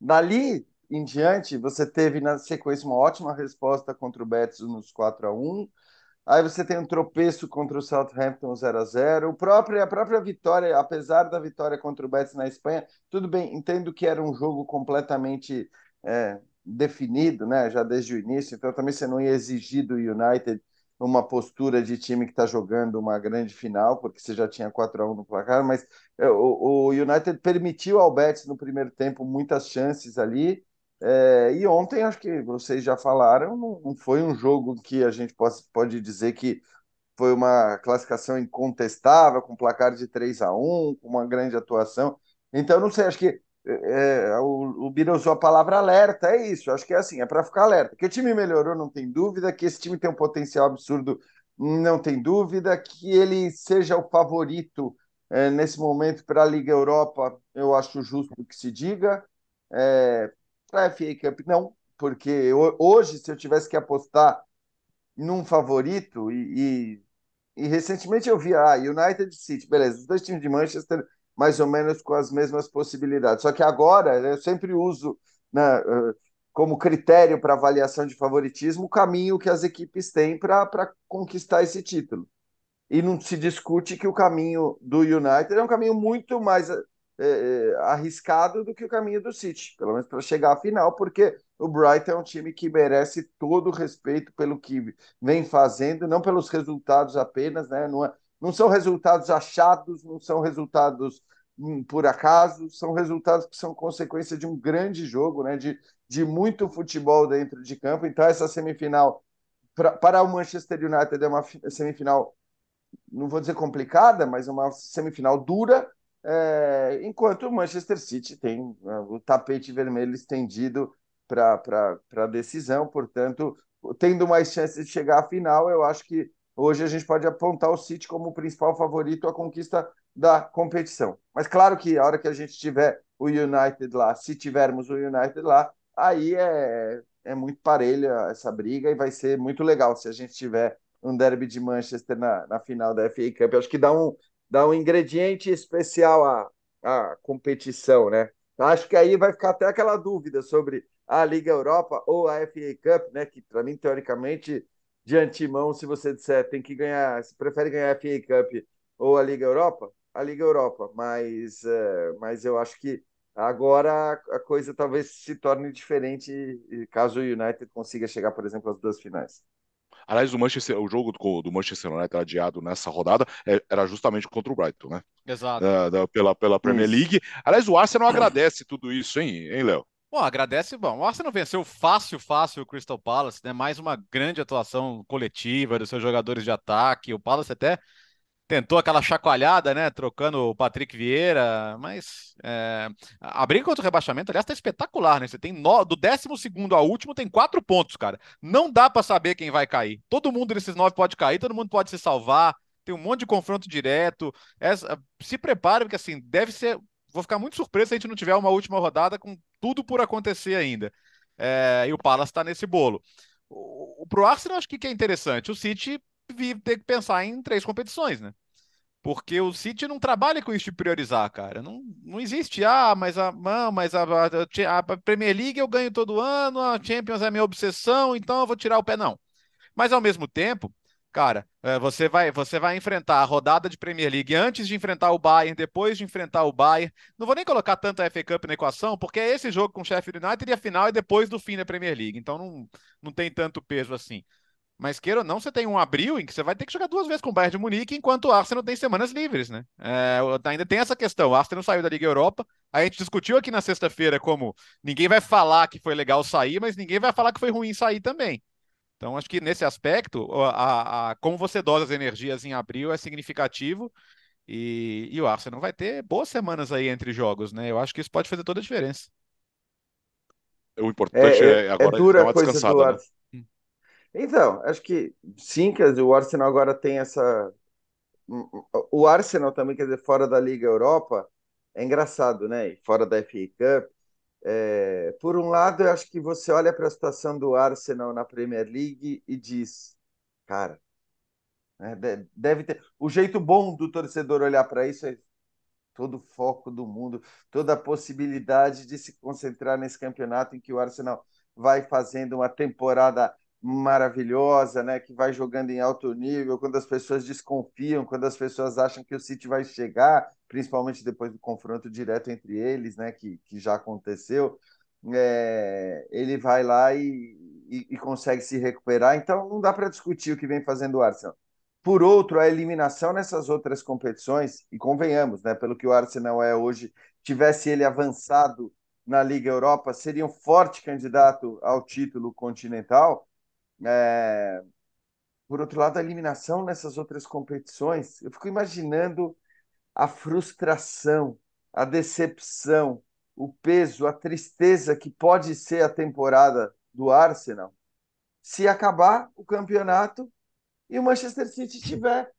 Dali em diante, você teve na sequência uma ótima resposta contra o Betis nos 4 a 1. Aí você tem um tropeço contra o Southampton 0 a 0. O próprio, a própria vitória, apesar da vitória contra o Betis na Espanha, tudo bem, entendo que era um jogo completamente é, definido, né, já desde o início, então também você não ia exigir do United uma postura de time que está jogando uma grande final, porque você já tinha 4 a 1 no placar, mas é, o, o United permitiu ao Betis no primeiro tempo muitas chances ali, é, e ontem, acho que vocês já falaram, não, foi um jogo que a gente pode, pode dizer que foi uma classificação incontestável, com placar de 3 a 1 com uma grande atuação. Então, não sei, acho que é, o, o Bira usou a palavra alerta, é isso, acho que é assim, é para ficar alerta. Que o time melhorou, não tem dúvida, que esse time tem um potencial absurdo, não tem dúvida, que ele seja o favorito é, nesse momento para a Liga Europa, eu acho justo que se diga. É, para a FA Cup, não, porque hoje, se eu tivesse que apostar num favorito, e, e, e recentemente eu vi a ah, United City, beleza, os dois times de Manchester mais ou menos com as mesmas possibilidades. Só que agora eu sempre uso né, como critério para avaliação de favoritismo o caminho que as equipes têm para conquistar esse título. E não se discute que o caminho do United é um caminho muito mais é, arriscado do que o caminho do City, pelo menos para chegar à final, porque o Brighton é um time que merece todo o respeito pelo que vem fazendo, não pelos resultados apenas, né? Não é, não são resultados achados, não são resultados hum, por acaso, são resultados que são consequência de um grande jogo, né? de, de muito futebol dentro de campo. Então, essa semifinal, pra, para o Manchester United, é uma semifinal, não vou dizer complicada, mas uma semifinal dura, é, enquanto o Manchester City tem né, o tapete vermelho estendido para a decisão, portanto, tendo mais chances de chegar à final, eu acho que hoje a gente pode apontar o City como o principal favorito à conquista da competição. Mas claro que a hora que a gente tiver o United lá, se tivermos o United lá, aí é, é muito parelha essa briga e vai ser muito legal se a gente tiver um derby de Manchester na, na final da FA Cup. Acho que dá um, dá um ingrediente especial à, à competição, né? Acho que aí vai ficar até aquela dúvida sobre a Liga Europa ou a FA Cup, né? Que para mim, teoricamente, de antemão, se você disser tem que ganhar, se prefere ganhar a FA Cup ou a Liga Europa, a Liga Europa, mas, uh, mas eu acho que agora a coisa talvez se torne diferente caso o United consiga chegar, por exemplo, às duas finais. Aliás, o, Manchester, o jogo do, do Manchester United adiado nessa rodada é, era justamente contra o Brighton, né? Exato. Da, da, pela, pela Premier League. Aliás, o Arsenal agradece tudo isso, hein, hein Léo? Bom, agradece. Bom, o Arsenal venceu fácil, fácil o Crystal Palace, né? Mais uma grande atuação coletiva dos seus jogadores de ataque. O Palace até tentou aquela chacoalhada, né? Trocando o Patrick Vieira, mas é, a briga contra o rebaixamento, aliás, tá espetacular, né? Você tem no, do 12 ao último tem quatro pontos, cara. Não dá para saber quem vai cair. Todo mundo desses nove pode cair, todo mundo pode se salvar. Tem um monte de confronto direto. Essa, se prepare, porque assim, deve ser vou ficar muito surpreso se a gente não tiver uma última rodada com tudo por acontecer ainda. É, e o Palace está nesse bolo. O, pro Arsenal, acho que, que é interessante. O City vive ter que pensar em três competições, né? Porque o City não trabalha com isso de priorizar, cara. Não, não existe, ah, mas a, não, mas a, a, a Premier League eu ganho todo ano, a Champions é minha obsessão, então eu vou tirar o pé. Não. Mas ao mesmo tempo, Cara, é, você vai, você vai enfrentar a rodada de Premier League antes de enfrentar o Bayern, depois de enfrentar o Bayern. Não vou nem colocar tanto a FA Cup na equação, porque é esse jogo com o Sheffield United e a final é depois do fim da Premier League. Então não, não tem tanto peso assim. Mas queira ou não, você tem um abril em que você vai ter que jogar duas vezes com o Bayern de Munique, enquanto o Arsenal tem semanas livres, né? É, ainda tem essa questão. O Arsenal saiu da Liga Europa. A gente discutiu aqui na sexta-feira como ninguém vai falar que foi legal sair, mas ninguém vai falar que foi ruim sair também. Então, acho que nesse aspecto, a, a, como você dosa as energias em abril é significativo. E, e o Arsenal vai ter boas semanas aí entre jogos, né? Eu acho que isso pode fazer toda a diferença. O importante é, é, é agora é dura dar uma coisa do né? Arsenal. Então, acho que sim, quer dizer, o Arsenal agora tem essa. O Arsenal também, quer dizer, fora da Liga Europa, é engraçado, né? E Fora da FA Cup. É... Por um lado, eu acho que você olha para a situação do Arsenal na Premier League e diz, cara, né, de- deve ter. O jeito bom do torcedor olhar para isso é todo o foco do mundo, toda a possibilidade de se concentrar nesse campeonato em que o Arsenal vai fazendo uma temporada maravilhosa, né, que vai jogando em alto nível, quando as pessoas desconfiam, quando as pessoas acham que o City vai chegar, principalmente depois do confronto direto entre eles, né, que, que já aconteceu, é, ele vai lá e, e, e consegue se recuperar. Então não dá para discutir o que vem fazendo o Arsenal. Por outro, a eliminação nessas outras competições, e convenhamos, né, pelo que o Arsenal é hoje, tivesse ele avançado na Liga Europa, seria um forte candidato ao título continental. É... Por outro lado, a eliminação nessas outras competições, eu fico imaginando a frustração, a decepção, o peso, a tristeza que pode ser a temporada do Arsenal se acabar o campeonato e o Manchester City estiver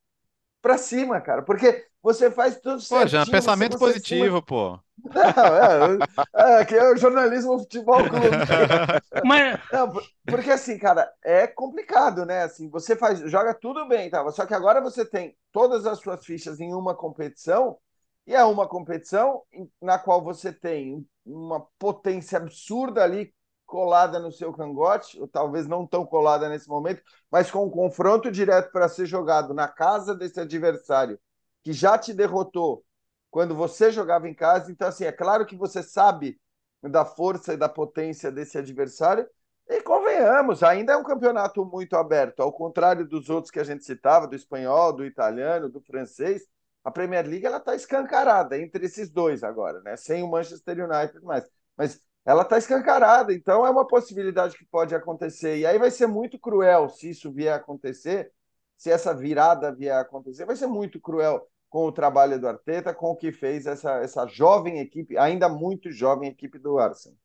para cima, cara. Porque você faz tudo Pô, certinho. já, pensamento você positivo, pô. Não, é, é, que é o jornalismo futebol clube. Mas, Não, por- porque assim, cara, é complicado, né? Assim, você faz, joga tudo bem, tá? Só que agora você tem todas as suas fichas em uma competição, e é uma competição na qual você tem uma potência absurda ali colada no seu cangote, ou talvez não tão colada nesse momento, mas com um confronto direto para ser jogado na casa desse adversário que já te derrotou quando você jogava em casa. Então, assim, é claro que você sabe da força e da potência desse adversário. E convenhamos, ainda é um campeonato muito aberto, ao contrário dos outros que a gente citava, do espanhol, do italiano, do francês. A Premier League ela está escancarada entre esses dois agora, né? Sem o Manchester United mais. Mas ela está escancarada, então é uma possibilidade que pode acontecer. E aí vai ser muito cruel se isso vier a acontecer, se essa virada vier a acontecer, vai ser muito cruel com o trabalho do Arteta, com o que fez essa, essa jovem equipe, ainda muito jovem equipe do Arsenal.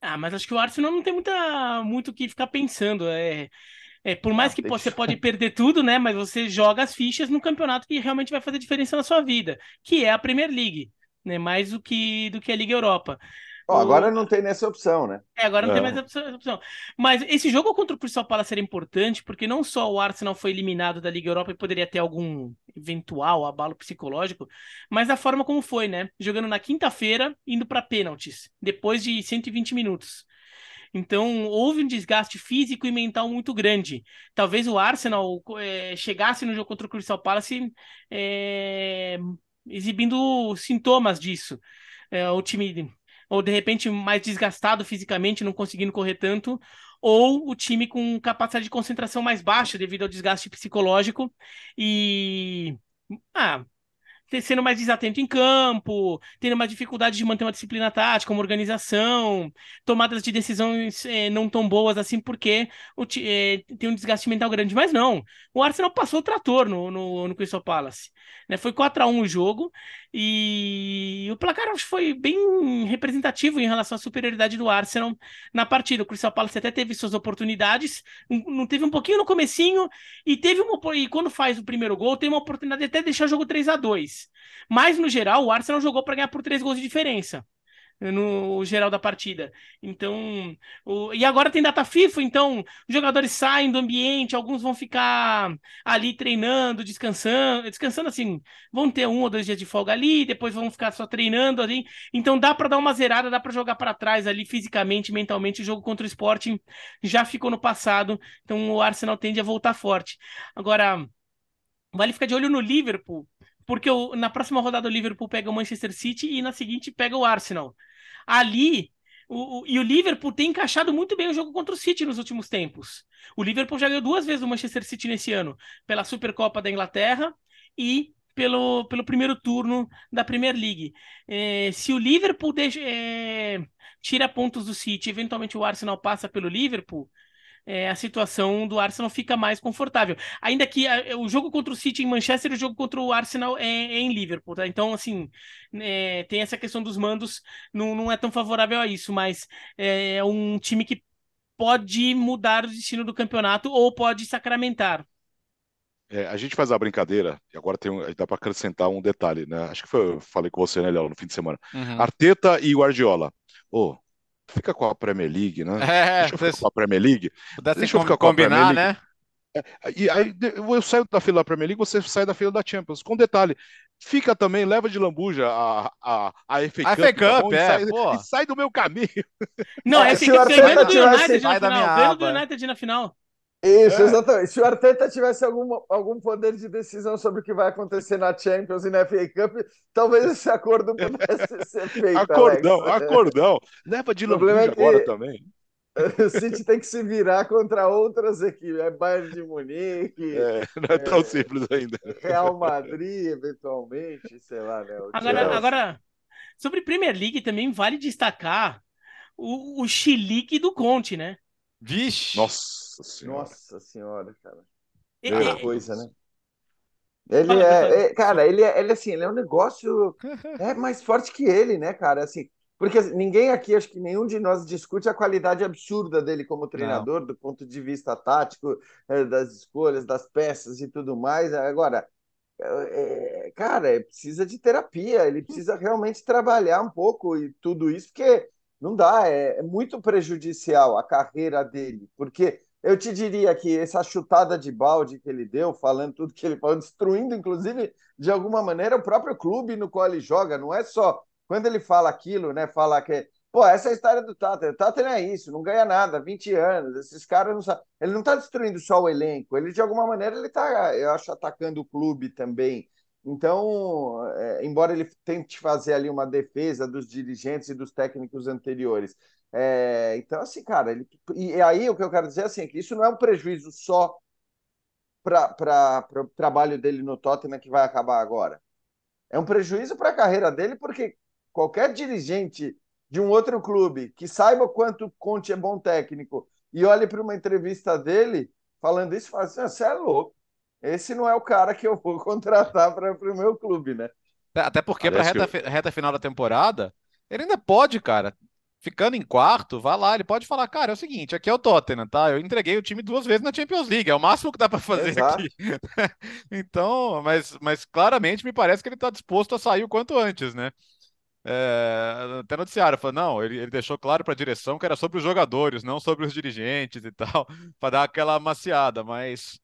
ah, mas acho que o Arsenal não tem muita, muito o que ficar pensando. É, é, por mais Ah, que você pode perder tudo, né? Mas você joga as fichas no campeonato que realmente vai fazer diferença na sua vida, que é a Premier League, né? Mais do que, do que a Liga Europa. Agora não tem nessa opção, né? É, agora não tem É. mais essa opção. Mas esse jogo contra o Crystal Palace era importante, porque não só o Arsenal foi eliminado da Liga Europa e poderia ter algum eventual abalo psicológico, mas a forma como foi, né? Jogando na quinta-feira, indo para pênaltis, depois de 120 minutos. Então, houve um desgaste físico e mental muito grande. Talvez o Arsenal eh, chegasse no jogo contra o Crystal Palace eh, exibindo sintomas disso. Eh, o time ou de repente mais desgastado fisicamente, não conseguindo correr tanto, ou o time com capacidade de concentração mais baixa devido ao desgaste psicológico e ah, sendo mais desatento em campo, tendo uma dificuldade de manter uma disciplina tática, uma organização, tomadas de decisões eh, não tão boas assim, porque o eh, tem um desgaste mental grande. Mas não, o Arsenal passou o trator no, no, no Crystal Palace. Né? Foi 4 a 1 o jogo e o placar foi bem representativo em relação à superioridade do Arsenal na partida. O Crystal Palace até teve suas oportunidades, não teve um pouquinho no comecinho e teve uma e quando faz o primeiro gol, tem uma oportunidade de até deixar o jogo 3 a 2. Mas no geral, o Arsenal jogou para ganhar por três gols de diferença no geral da partida. Então, o- e agora tem data FIFA, então os jogadores saem do ambiente, alguns vão ficar ali treinando, descansando, descansando assim, vão ter um ou dois dias de folga ali, depois vão ficar só treinando ali. Então dá para dar uma zerada, dá para jogar para trás ali fisicamente, mentalmente. O jogo contra o Sporting já ficou no passado, então o Arsenal tende a voltar forte. Agora, vale ficar de olho no Liverpool, porque o- na próxima rodada o Liverpool pega o Manchester City e na seguinte pega o Arsenal. Ali, o, o- e o Liverpool tem encaixado muito bem o jogo contra o City nos últimos tempos. O Liverpool já ganhou duas vezes o Manchester City nesse ano, pela Supercopa da Inglaterra e pelo, pelo primeiro turno da Premier League. É, se o Liverpool deixa- é, tira pontos do City, eventualmente o Arsenal passa pelo Liverpool, é, a situação do Arsenal fica mais confortável. Ainda que a, o jogo contra o City em Manchester e o jogo contra o Arsenal é, é em Liverpool, tá? Então, assim, é, tem essa questão dos mandos, não, não é tão favorável a isso, mas é um time que pode mudar o destino do campeonato ou pode sacramentar. É, a gente faz a brincadeira, e agora tem, dá para acrescentar um detalhe, né? Acho que foi, eu falei com você, né, Léo, no fim de semana. Uhum. Arteta e Guardiola. Ô, oh, fica com a Premier League, né? É, deixa eu ficar com a Premier League. Deixa eu ficar com combinar, a Premier League. né? É, e aí eu saio da fila da Premier League, você sai da fila da Champions. Com detalhe, fica também, leva de lambuja a, a, a FA Cup, a FA Cup tá é, e, sai, e, sai, do meu caminho. Não, é, fica ganhando do United na final. Ganhando do United na final. Isso, é. exatamente. Se o Arteta tivesse algum, algum poder de decisão sobre o que vai acontecer na Champions e na FA Cup, talvez esse acordo pudesse ser feito. Acordão, Alex. acordão. Leva de lambuja é que... agora também. O City tem que se virar contra outras equipes. É Bayern de Munique. É, não é tão é, simples ainda. Real Madrid, eventualmente, sei lá, né? Agora, agora, sobre Premier League também vale destacar o, o chilique do Conte, né? Vixe! Nossa senhora. Nossa senhora, cara. É, é coisa, né? Ele é, é, cara, ele é, ele assim, ele é um negócio é mais forte que ele, né, cara? Assim, porque assim, ninguém aqui, acho que nenhum de nós discute a qualidade absurda dele como treinador, Não. do ponto de vista tático, é, das escolhas, das peças e tudo mais. Agora, é, cara, precisa de terapia, ele precisa realmente trabalhar um pouco e tudo isso, porque não dá, é, é muito prejudicial a carreira dele, porque eu te diria que essa chutada de balde que ele deu, falando tudo que ele falou, destruindo, inclusive, de alguma maneira, o próprio clube no qual ele joga, não é só quando ele fala aquilo, né? Fala que, pô, essa é a história do Tata. O Tata é isso, não ganha nada, 20 anos, esses caras não sabem. Ele não está destruindo só o elenco, ele de alguma maneira ele está, eu acho, atacando o clube também. Então, é, embora ele tente fazer ali uma defesa dos dirigentes e dos técnicos anteriores. É, então, assim, cara, ele, e aí o que eu quero dizer assim, é que isso não é um prejuízo só para o trabalho dele no Tottenham que vai acabar agora. É um prejuízo para a carreira dele, porque qualquer dirigente de um outro clube que saiba quanto Conte é bom técnico e olhe para uma entrevista dele falando isso, fala assim: ah, você é louco esse não é o cara que eu vou contratar para o meu clube, né? Até porque para a reta, reta final da temporada, ele ainda pode, cara. Ficando em quarto, vá lá, ele pode falar, cara, é o seguinte, aqui é o Tottenham, tá? Eu entreguei o time duas vezes na Champions League, é o máximo que dá para fazer Exato. aqui. então, mas, mas claramente me parece que ele está disposto a sair o quanto antes, né? É, até noticiário, falou, não, ele, ele deixou claro para a direção que era sobre os jogadores, não sobre os dirigentes e tal, para dar aquela amaciada, mas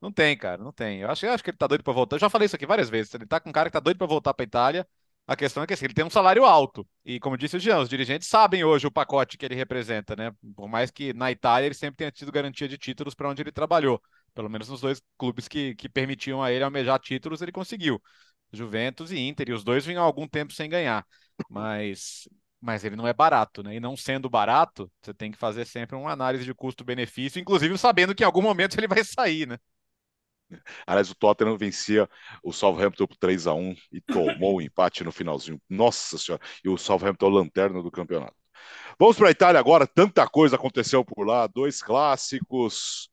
não tem, cara, não tem. Eu acho, eu acho que ele tá doido para voltar. Eu já falei isso aqui várias vezes. Ele tá com um cara que tá doido para voltar para Itália. A questão é que assim, ele tem um salário alto. E como disse o Jean, os dirigentes sabem hoje o pacote que ele representa, né? Por mais que na Itália ele sempre tenha tido garantia de títulos para onde ele trabalhou. Pelo menos nos dois clubes que, que permitiam a ele almejar títulos, ele conseguiu. Juventus e Inter, e os dois vinham algum tempo sem ganhar. Mas, mas ele não é barato, né? E não sendo barato, você tem que fazer sempre uma análise de custo-benefício, inclusive sabendo que em algum momento ele vai sair, né? Aliás, o Tottenham vencia o Southampton por 3 a 1 e tomou o empate no finalzinho. Nossa senhora! E o Southampton é lanterna do campeonato. Vamos para a Itália agora. Tanta coisa aconteceu por lá. Dois clássicos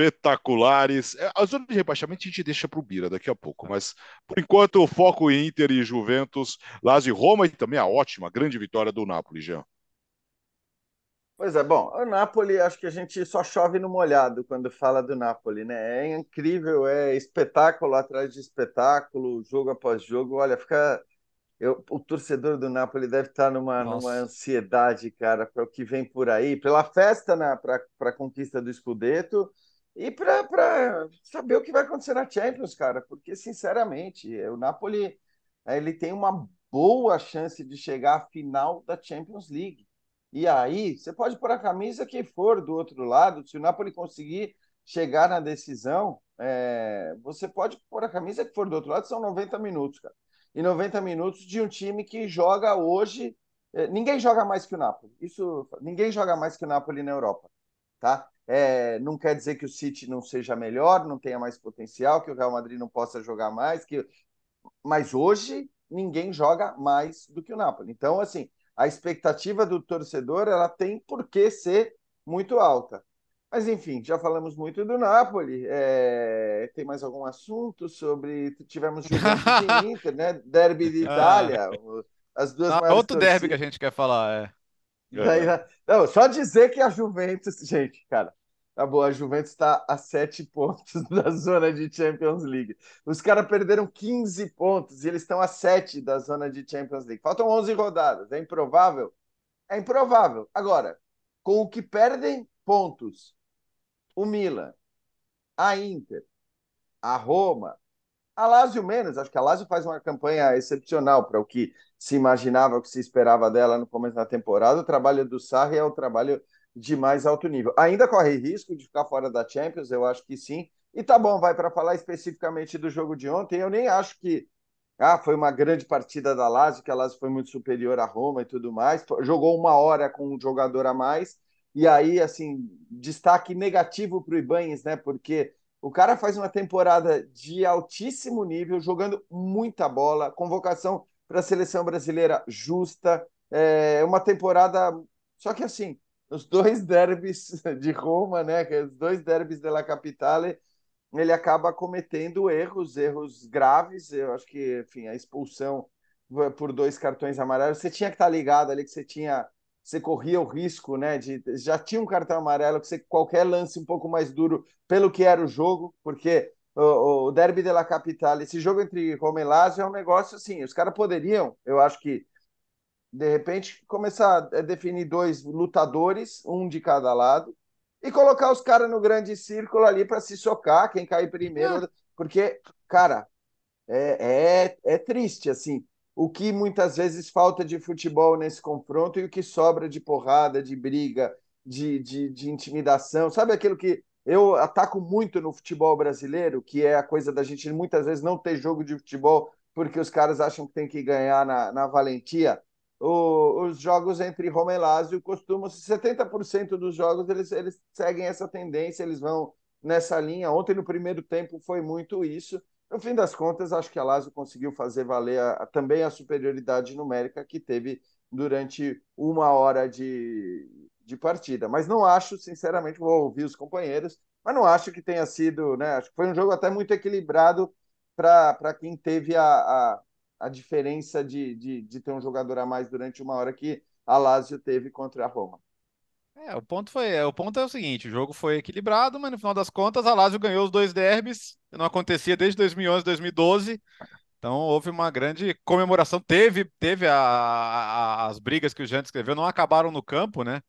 espetaculares. É, a zona de rebaixamento a gente deixa para o Bira daqui a pouco, mas por enquanto o foco em Inter e Juventus, Lazio e Roma e também a ótima, grande vitória do Napoli, Jean. Pois é, bom, o Napoli, acho que a gente só chove no molhado quando fala do Napoli, né? É incrível, é espetáculo atrás de espetáculo, jogo após jogo. Olha, fica. Eu, o torcedor do Napoli deve estar numa, numa ansiedade, cara, para o que vem por aí, pela festa né, para a conquista do Scudetto e para saber o que vai acontecer na Champions, cara, porque, sinceramente, o Napoli ele tem uma boa chance de chegar à final da Champions League. E aí, você pode pôr a camisa que for do outro lado, se o Napoli conseguir chegar na decisão, é, você pode pôr a camisa que for do outro lado, são 90 minutos, cara. E 90 minutos de um time que joga hoje. É, ninguém joga mais que o Napoli. Isso, ninguém joga mais que o Napoli na Europa, tá? É, não quer dizer que o City não seja melhor, não tenha mais potencial, que o Real Madrid não possa jogar mais, que mas hoje ninguém joga mais do que o Napoli. Então, assim, a expectativa do torcedor ela tem por que ser muito alta. Mas enfim, já falamos muito do Napoli. É... Tem mais algum assunto sobre. Tivemos Juventus e Inter, né? Derby de ah. Itália. As duas Não, outro torcidas. derby que a gente quer falar, é. Daí, não, só dizer que a Juventus, gente, cara, tá bom, a Juventus está a sete pontos da zona de Champions League. Os caras perderam 15 pontos e eles estão a sete da zona de Champions League. Faltam 11 rodadas. É improvável? É improvável. Agora, com o que perdem pontos o Milan, a Inter, a Roma, a Lazio menos. Acho que a Lazio faz uma campanha excepcional para o que se imaginava, o que se esperava dela no começo da temporada. O trabalho do Sarri é o trabalho de mais alto nível. Ainda corre risco de ficar fora da Champions, eu acho que sim. E tá bom, vai para falar especificamente do jogo de ontem. Eu nem acho que ah, foi uma grande partida da Lazio, que a Lazio foi muito superior à Roma e tudo mais. Jogou uma hora com um jogador a mais. E aí, assim, destaque negativo para o Ibanes, né? Porque o cara faz uma temporada de altíssimo nível, jogando muita bola, convocação para a seleção brasileira justa, é uma temporada. Só que assim, os dois derbys de Roma, né? É os dois derbys da Capitale, ele acaba cometendo erros, erros graves. Eu acho que, enfim, a expulsão por dois cartões amarelos. Você tinha que estar ligado ali que você tinha você corria o risco, né? De já tinha um cartão amarelo que você qualquer lance um pouco mais duro pelo que era o jogo, porque o, o Derby de la Capitale, esse jogo entre Roma e Lazio é um negócio assim, os caras poderiam, eu acho que de repente começar a definir dois lutadores, um de cada lado, e colocar os caras no grande círculo ali para se socar, quem cair primeiro, porque, cara, é, é, é triste, assim o que muitas vezes falta de futebol nesse confronto e o que sobra de porrada, de briga, de, de, de intimidação. Sabe aquilo que eu ataco muito no futebol brasileiro, que é a coisa da gente muitas vezes não ter jogo de futebol porque os caras acham que tem que ganhar na, na valentia? O, os jogos entre Roma e Lazio costumam, 70% dos jogos eles, eles seguem essa tendência, eles vão nessa linha. Ontem, no primeiro tempo, foi muito isso. No fim das contas, acho que a Lazio conseguiu fazer valer a, também a superioridade numérica que teve durante uma hora de, de partida. Mas não acho, sinceramente, vou ouvir os companheiros, mas não acho que tenha sido, né? Acho que foi um jogo até muito equilibrado para quem teve a, a, a diferença de, de, de ter um jogador a mais durante uma hora que a Lazio teve contra a Roma. É, o ponto foi, é, o ponto é o seguinte, o jogo foi equilibrado, mas no final das contas a Lazio ganhou os dois derbys, não acontecia desde 2011, 2012. Então houve uma grande comemoração, teve, teve a, a, as brigas que o Jean escreveu, não acabaram no campo, né?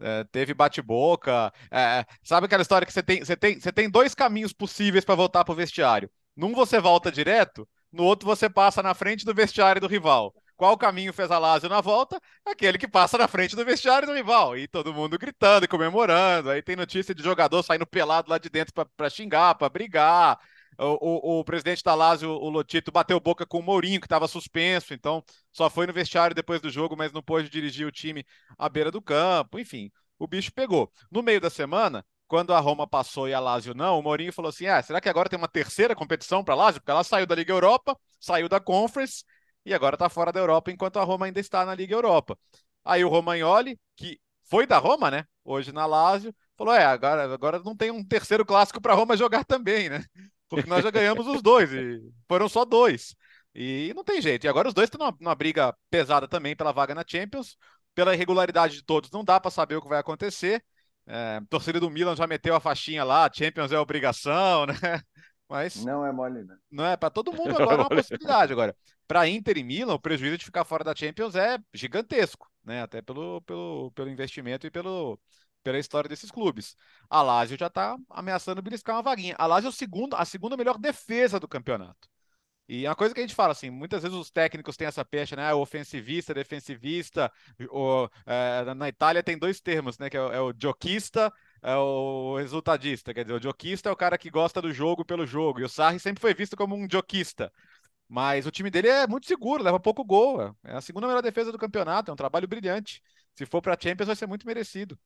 É, teve bate-boca. É, sabe aquela história que você tem, você tem, você tem dois caminhos possíveis para voltar para o vestiário. Num você volta direto, no outro você passa na frente do vestiário do rival. Qual caminho fez a Lazio na volta? Aquele que passa na frente do vestiário do rival. E todo mundo gritando e comemorando. Aí tem notícia de jogador saindo pelado lá de dentro para xingar, para brigar. O, o, o, presidente da Lazio, o Lotito, bateu boca com o Mourinho, que estava suspenso, então só foi no vestiário depois do jogo, mas não pôde dirigir o time à beira do campo. Enfim, o bicho pegou. No meio da semana, quando a Roma passou e a Lazio não, o Mourinho falou assim: ah, será que agora tem uma terceira competição para a Lazio? Porque ela saiu da Liga Europa, saiu da Conference e agora está fora da Europa, enquanto a Roma ainda está na Liga Europa. Aí o Romagnoli, que foi da Roma, né? Hoje na Lazio, falou: é, agora, agora não tem um terceiro clássico para Roma jogar também, né? Porque nós já ganhamos os dois, e foram só dois. E não tem jeito. E agora os dois estão numa, numa briga pesada também pela vaga na Champions. Pela irregularidade de todos, não dá para saber o que vai acontecer. É, torcida do Milan já meteu a faixinha lá, Champions é obrigação, né? Mas não é mole, né? Não é para todo mundo agora é uma possibilidade agora. Para Inter e Milan, o prejuízo de ficar fora da Champions é gigantesco, né? Até pelo, pelo, pelo investimento e pelo, pela história desses clubes. A Lazio já está ameaçando beliscar uma vaguinha. A Lazio é o segundo, a segunda melhor defesa do campeonato. E é uma coisa que a gente fala assim, muitas vezes os técnicos têm essa pecha, né? Ofensivista, defensivista. O, é, na Itália tem dois termos, né? Que é, é o joquista é o resultadista. Quer dizer, o joquista é o cara que gosta do jogo pelo jogo. E o Sarri sempre foi visto como um joquista. Mas o time dele é muito seguro, leva pouco gol. É a segunda melhor defesa do campeonato, é um trabalho brilhante. Se for para Champions, vai ser muito merecido.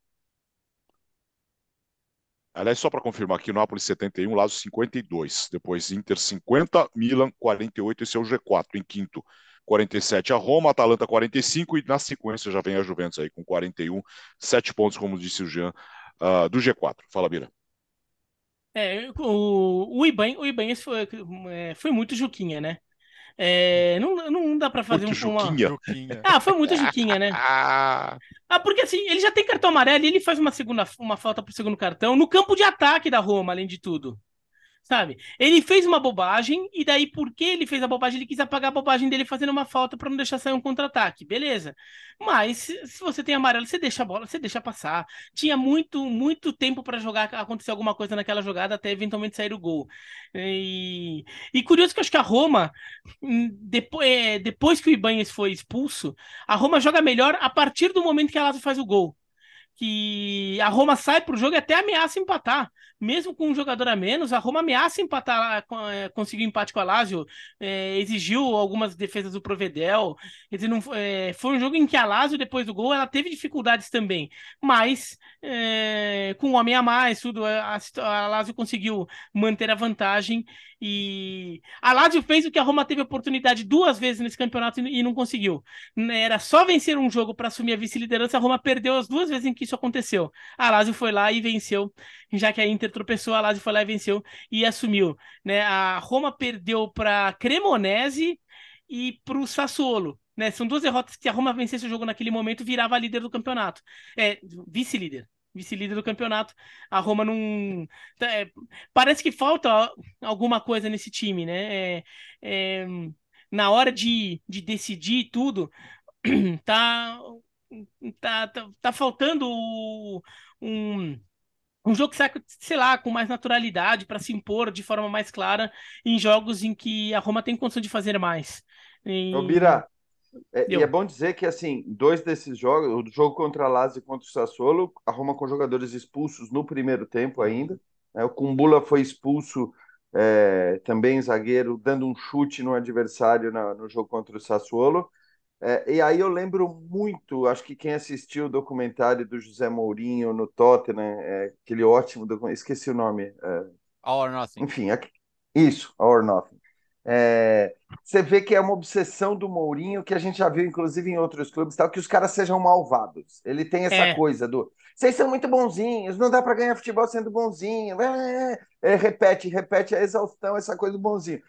Aliás, só para confirmar aqui, Nápoles 71, Lazio 52. Depois Inter 50, Milan 48, esse é o G4 em quinto. 47 a Roma, Atalanta 45 e na sequência já vem a Juventus aí com 41, 7 pontos, como disse o Jean, uh, do G4. Fala, Bira. É, o, o Ibanez, o Ibanez foi, é, foi muito Juquinha, né? É, não, não dá para fazer muito uma. Juquinha. Ah, foi muito Juquinha, né? ah, porque assim, ele já tem cartão amarelo e ele faz uma segunda uma falta pro segundo cartão no campo de ataque da Roma, além de tudo sabe? Ele fez uma bobagem, e daí, porque ele fez a bobagem, ele quis apagar a bobagem dele fazendo uma falta para não deixar sair um contra-ataque, beleza. Mas, se você tem amarelo, você deixa a bola, você deixa passar. Tinha muito, muito tempo para jogar, acontecer alguma coisa naquela jogada, até eventualmente sair o gol. E, e curioso que eu acho que a Roma, hum, depois, é, depois que o Ibanez foi expulso, a Roma joga melhor a partir do momento que a Lazio faz o gol que a Roma sai para o jogo e até ameaça empatar. Mesmo com um jogador a menos, a Roma ameaça empatar, é, conseguiu empate com a Lazio, é, exigiu algumas defesas do Provedel. Quer não, é, foi um jogo em que a Lazio, depois do gol, ela teve dificuldades também. Mas, é, com um homem a mais, tudo, a, a Lazio conseguiu manter a vantagem. E a Lazio fez o que a Roma teve oportunidade duas vezes nesse campeonato e não conseguiu. Era só vencer um jogo para assumir a vice-liderança, a Roma perdeu as duas vezes em que isso aconteceu. A Lazio foi lá e venceu, já que a Inter tropeçou, a Lazio foi lá e venceu e assumiu. Né? A Roma perdeu para Cremonese e para o Sassuolo. Né? São duas derrotas que a Roma vencesse o jogo naquele momento virava líder do campeonato. É, vice-líder vice-líder do campeonato. A Roma não. Tá, é, parece que falta alguma coisa nesse time, né? É, é, na hora de, de decidir tudo, tá, tá, tá, tá faltando um, um jogo que sai, sei lá, com mais naturalidade para se impor de forma mais clara em jogos em que a Roma tem condição de fazer mais. E... Ô, Bira, é, e é bom dizer que, assim, dois desses jogos, o jogo contra a Lazio e contra o Sassuolo, a Roma com jogadores expulsos no primeiro tempo ainda. Né? O Kumbula foi expulso é, também, zagueiro, dando um chute no adversário na, no jogo contra o Sassuolo. É, e aí eu lembro muito, acho que quem assistiu o documentário do José Mourinho no Tottenham, é, aquele ótimo documentário, esqueci o nome. É, All or Nothing. Enfim, isso, All or Nothing. É, você vê que é uma obsessão do Mourinho, que a gente já viu, inclusive, em outros clubes, tal, que os caras sejam malvados. Ele tem essa é. coisa do. Vocês são muito bonzinhos, não dá para ganhar futebol sendo bonzinho. É, é, repete, repete a exaustão, essa coisa do bonzinho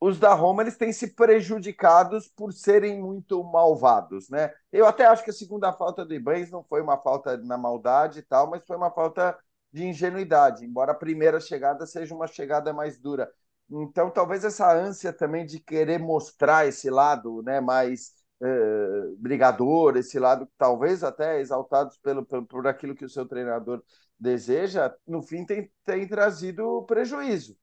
os da Roma eles têm se prejudicados por serem muito malvados, né? Eu até acho que a segunda falta do Ibanez não foi uma falta na maldade e tal, mas foi uma falta de ingenuidade, embora a primeira chegada seja uma chegada mais dura. Então, talvez essa ânsia também de querer mostrar esse lado, né, mais uh, brigador, esse lado talvez até exaltados pelo, pelo por aquilo que o seu treinador deseja, no fim tem, tem trazido prejuízo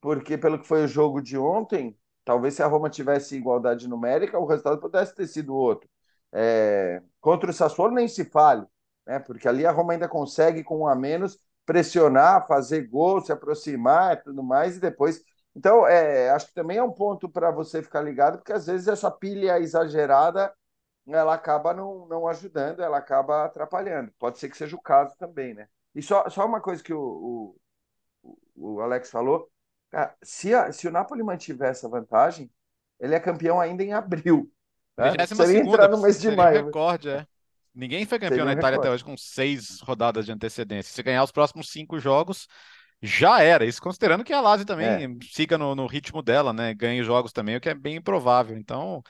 porque pelo que foi o jogo de ontem, talvez se a Roma tivesse igualdade numérica, o resultado pudesse ter sido outro. É, contra o Sassuolo nem se fale, né? porque ali a Roma ainda consegue, com um a menos, pressionar, fazer gol, se aproximar e tudo mais, e depois. Então, é, acho que também é um ponto para você ficar ligado, porque às vezes essa pilha exagerada ela acaba não, não ajudando, ela acaba atrapalhando. Pode ser que seja o caso também, né? E só, só uma coisa que o, o, o Alex falou, Cara, se, a, se o Napoli mantiver essa vantagem, ele é campeão ainda em abril. Né? Seria entrar no mês de maio. Recorde, é. Ninguém foi campeão na Itália até hoje com seis rodadas de antecedência. Se ganhar os próximos cinco jogos, já era. Isso considerando que a Lazio também é. siga no, no, ritmo dela, né? Ganhe jogos também, o que é bem improvável. Então,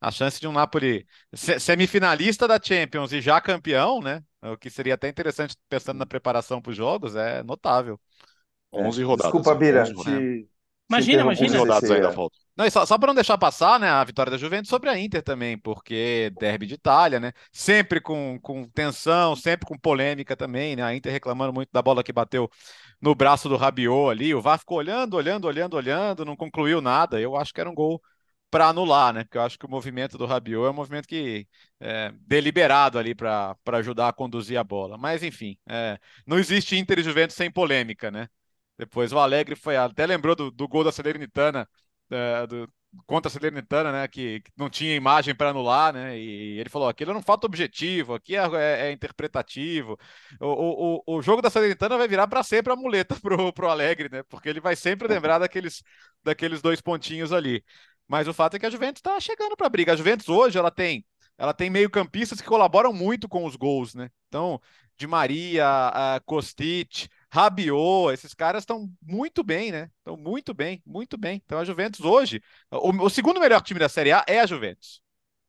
a chance de um Napoli semifinalista da Champions e já campeão, né? O que seria até interessante pensando na preparação para os jogos, é notável. 11 é, rodadas. Desculpa, Bira. Te... Imagina, imagina. 11 rodadas ainda faltam. Não, só, só para não deixar passar, né, a vitória da Juventus sobre a Inter também, porque derby de Itália, né, sempre com, com tensão, sempre com polêmica também, né, a Inter reclamando muito da bola que bateu no braço do Rabiot ali, o VAR ficou olhando, olhando, olhando, olhando, não concluiu nada, eu acho que era um gol para anular, né, porque eu acho que o movimento do Rabiot é um movimento que é deliberado ali para ajudar a conduzir a bola, mas enfim, é, não existe Inter e Juventus sem polêmica, né, depois o Alegre foi até lembrou do, do gol da Salernitana, é, do, contra a Salernitana, né? Que, que não tinha imagem para anular, né? E ele falou: aquilo não falta objetivo, aqui é, é, é interpretativo. O, o, o jogo da Salernitana vai virar para sempre a muleta pro, pro Alegre, né? Porque ele vai sempre lembrar daqueles, daqueles dois pontinhos ali. Mas o fato é que a Juventus está chegando para a briga. A Juventus hoje ela tem ela tem meio-campistas que colaboram muito com os gols, né? Então, Di Maria, uh, Kostic, Rabiot, esses caras estão muito bem, né? Estão muito bem, muito bem. Então a Juventus hoje, o, o segundo melhor time da Série A é a Juventus.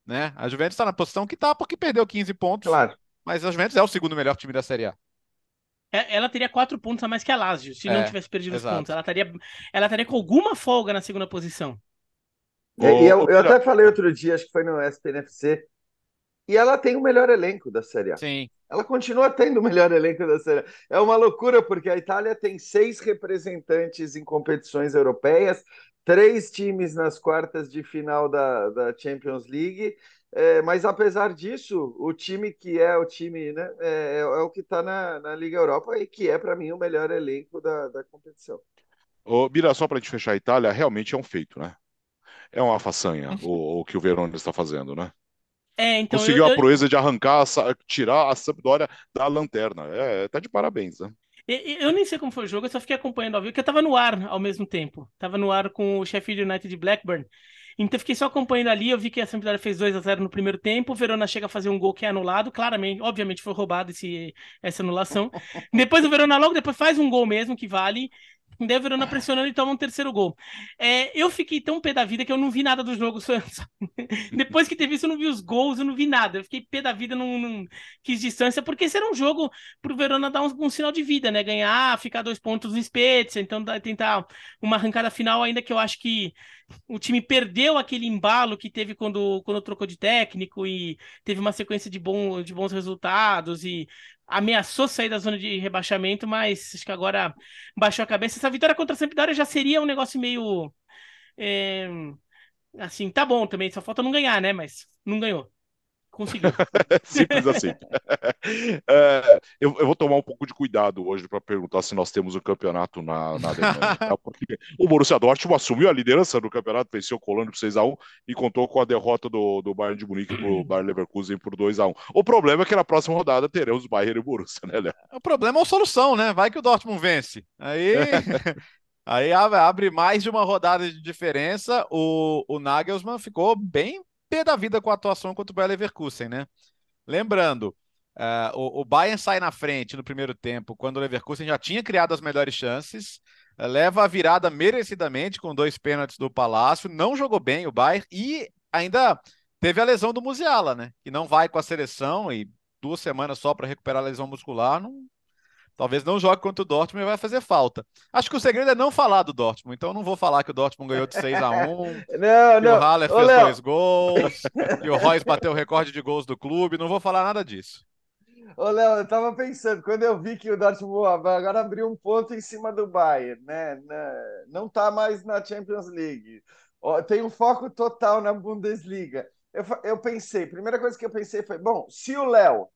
Né? A Juventus está na posição que está porque perdeu 15 pontos. Claro. Mas a Juventus é o segundo melhor time da Série A. É, ela teria quatro pontos a mais que a Lazio, se é, não tivesse perdido exato. os pontos. Ela estaria, ela estaria com alguma folga na segunda posição. E, e eu, eu, até falei outro dia, acho que foi no SPNFC, e ela tem o melhor elenco da Série A. Sim. Ela continua tendo o melhor elenco da Série A. É uma loucura, porque a Itália tem seis representantes em competições europeias, três times nas quartas de final da, da Champions League. É, mas apesar disso, o time que é o time, né, é, é, é o que está na, na Liga Europa e que é, para mim, o melhor elenco da, da competição. Ô, Bira, só para a gente fechar a Itália, realmente é um feito, né? É uma façanha o, o que o Verona está fazendo, né? É, então Conseguiu eu, a proeza de arrancar, tirar a Sampdoria da lanterna. É, tá de parabéns, né? Eu nem sei como foi o jogo, eu só fiquei acompanhando ao vivo, porque eu tava no ar ao mesmo tempo. Tava no ar com o Sheffield United de Blackburn. Então fiquei só acompanhando ali, eu vi que a Sampdoria fez 2 a 0 no primeiro tempo, o Verona chega a fazer um gol que é anulado, claramente, obviamente foi roubado esse, essa anulação. depois o Verona logo depois faz um gol mesmo que vale, O Verona pressionando e toma um terceiro gol. É, eu fiquei tão pé da vida que eu não vi nada do jogo. Depois que teve isso, eu não vi os gols, eu não vi nada. Eu fiquei pé da vida, não, não quis distância, porque era um jogo pro Verona dar um, um, sinal de vida, né? Ganhar, ficar dois pontos no Spezia, então tentar uma arrancada final, ainda que eu acho que o time perdeu aquele embalo que teve quando, quando trocou de técnico e teve uma sequência de, bom, de bons resultados e ameaçou sair da zona de rebaixamento, mas acho que agora baixou a cabeça. Essa vitória contra a Sampdoria já seria um negócio meio. É, assim, tá bom também, só falta não ganhar, né? Mas não ganhou. Conseguiu. Simples assim. É, eu, eu, vou tomar um pouco de cuidado hoje para perguntar se nós temos um campeonato na, na Alemanha. Tá? Porque o Borussia Dortmund assumiu a liderança do campeonato, venceu o Colônia por 6x1 e contou com a derrota do, do Bayern de Munique para o Bayern Leverkusen por 2x1. O problema é que na próxima rodada teremos Bayern e Borussia, né, Léo? O problema é a solução, né? Vai que o Dortmund vence. Aí. Aí abre mais de uma rodada de diferença. O, o Nagelsmann ficou bem pé da vida com a atuação contra o Bayer Leverkusen, né? Lembrando, uh, o, o Bayern sai na frente no primeiro tempo, quando o Leverkusen já tinha criado as melhores chances, uh, leva a virada merecidamente com dois pênaltis do Palácio, não jogou bem o Bayern e ainda teve a lesão do Musiala, né? Que não vai com a seleção e duas semanas só para recuperar a lesão muscular, não, Talvez não jogue contra o Dortmund e vai fazer falta. Acho que o segredo é não falar do Dortmund, então não vou falar que o Dortmund ganhou de 6 a 1 não, que não. o Haller fez Léo. dois gols, que o Royce bateu o recorde de gols do clube, não vou falar nada disso. Ô, Léo, eu tava pensando, quando eu vi que o Dortmund agora abriu um ponto em cima do Bayern, né? Não tá mais na Champions League. Tem um foco total na Bundesliga. Eu, eu pensei, primeira coisa que eu pensei foi, bom, se o Léo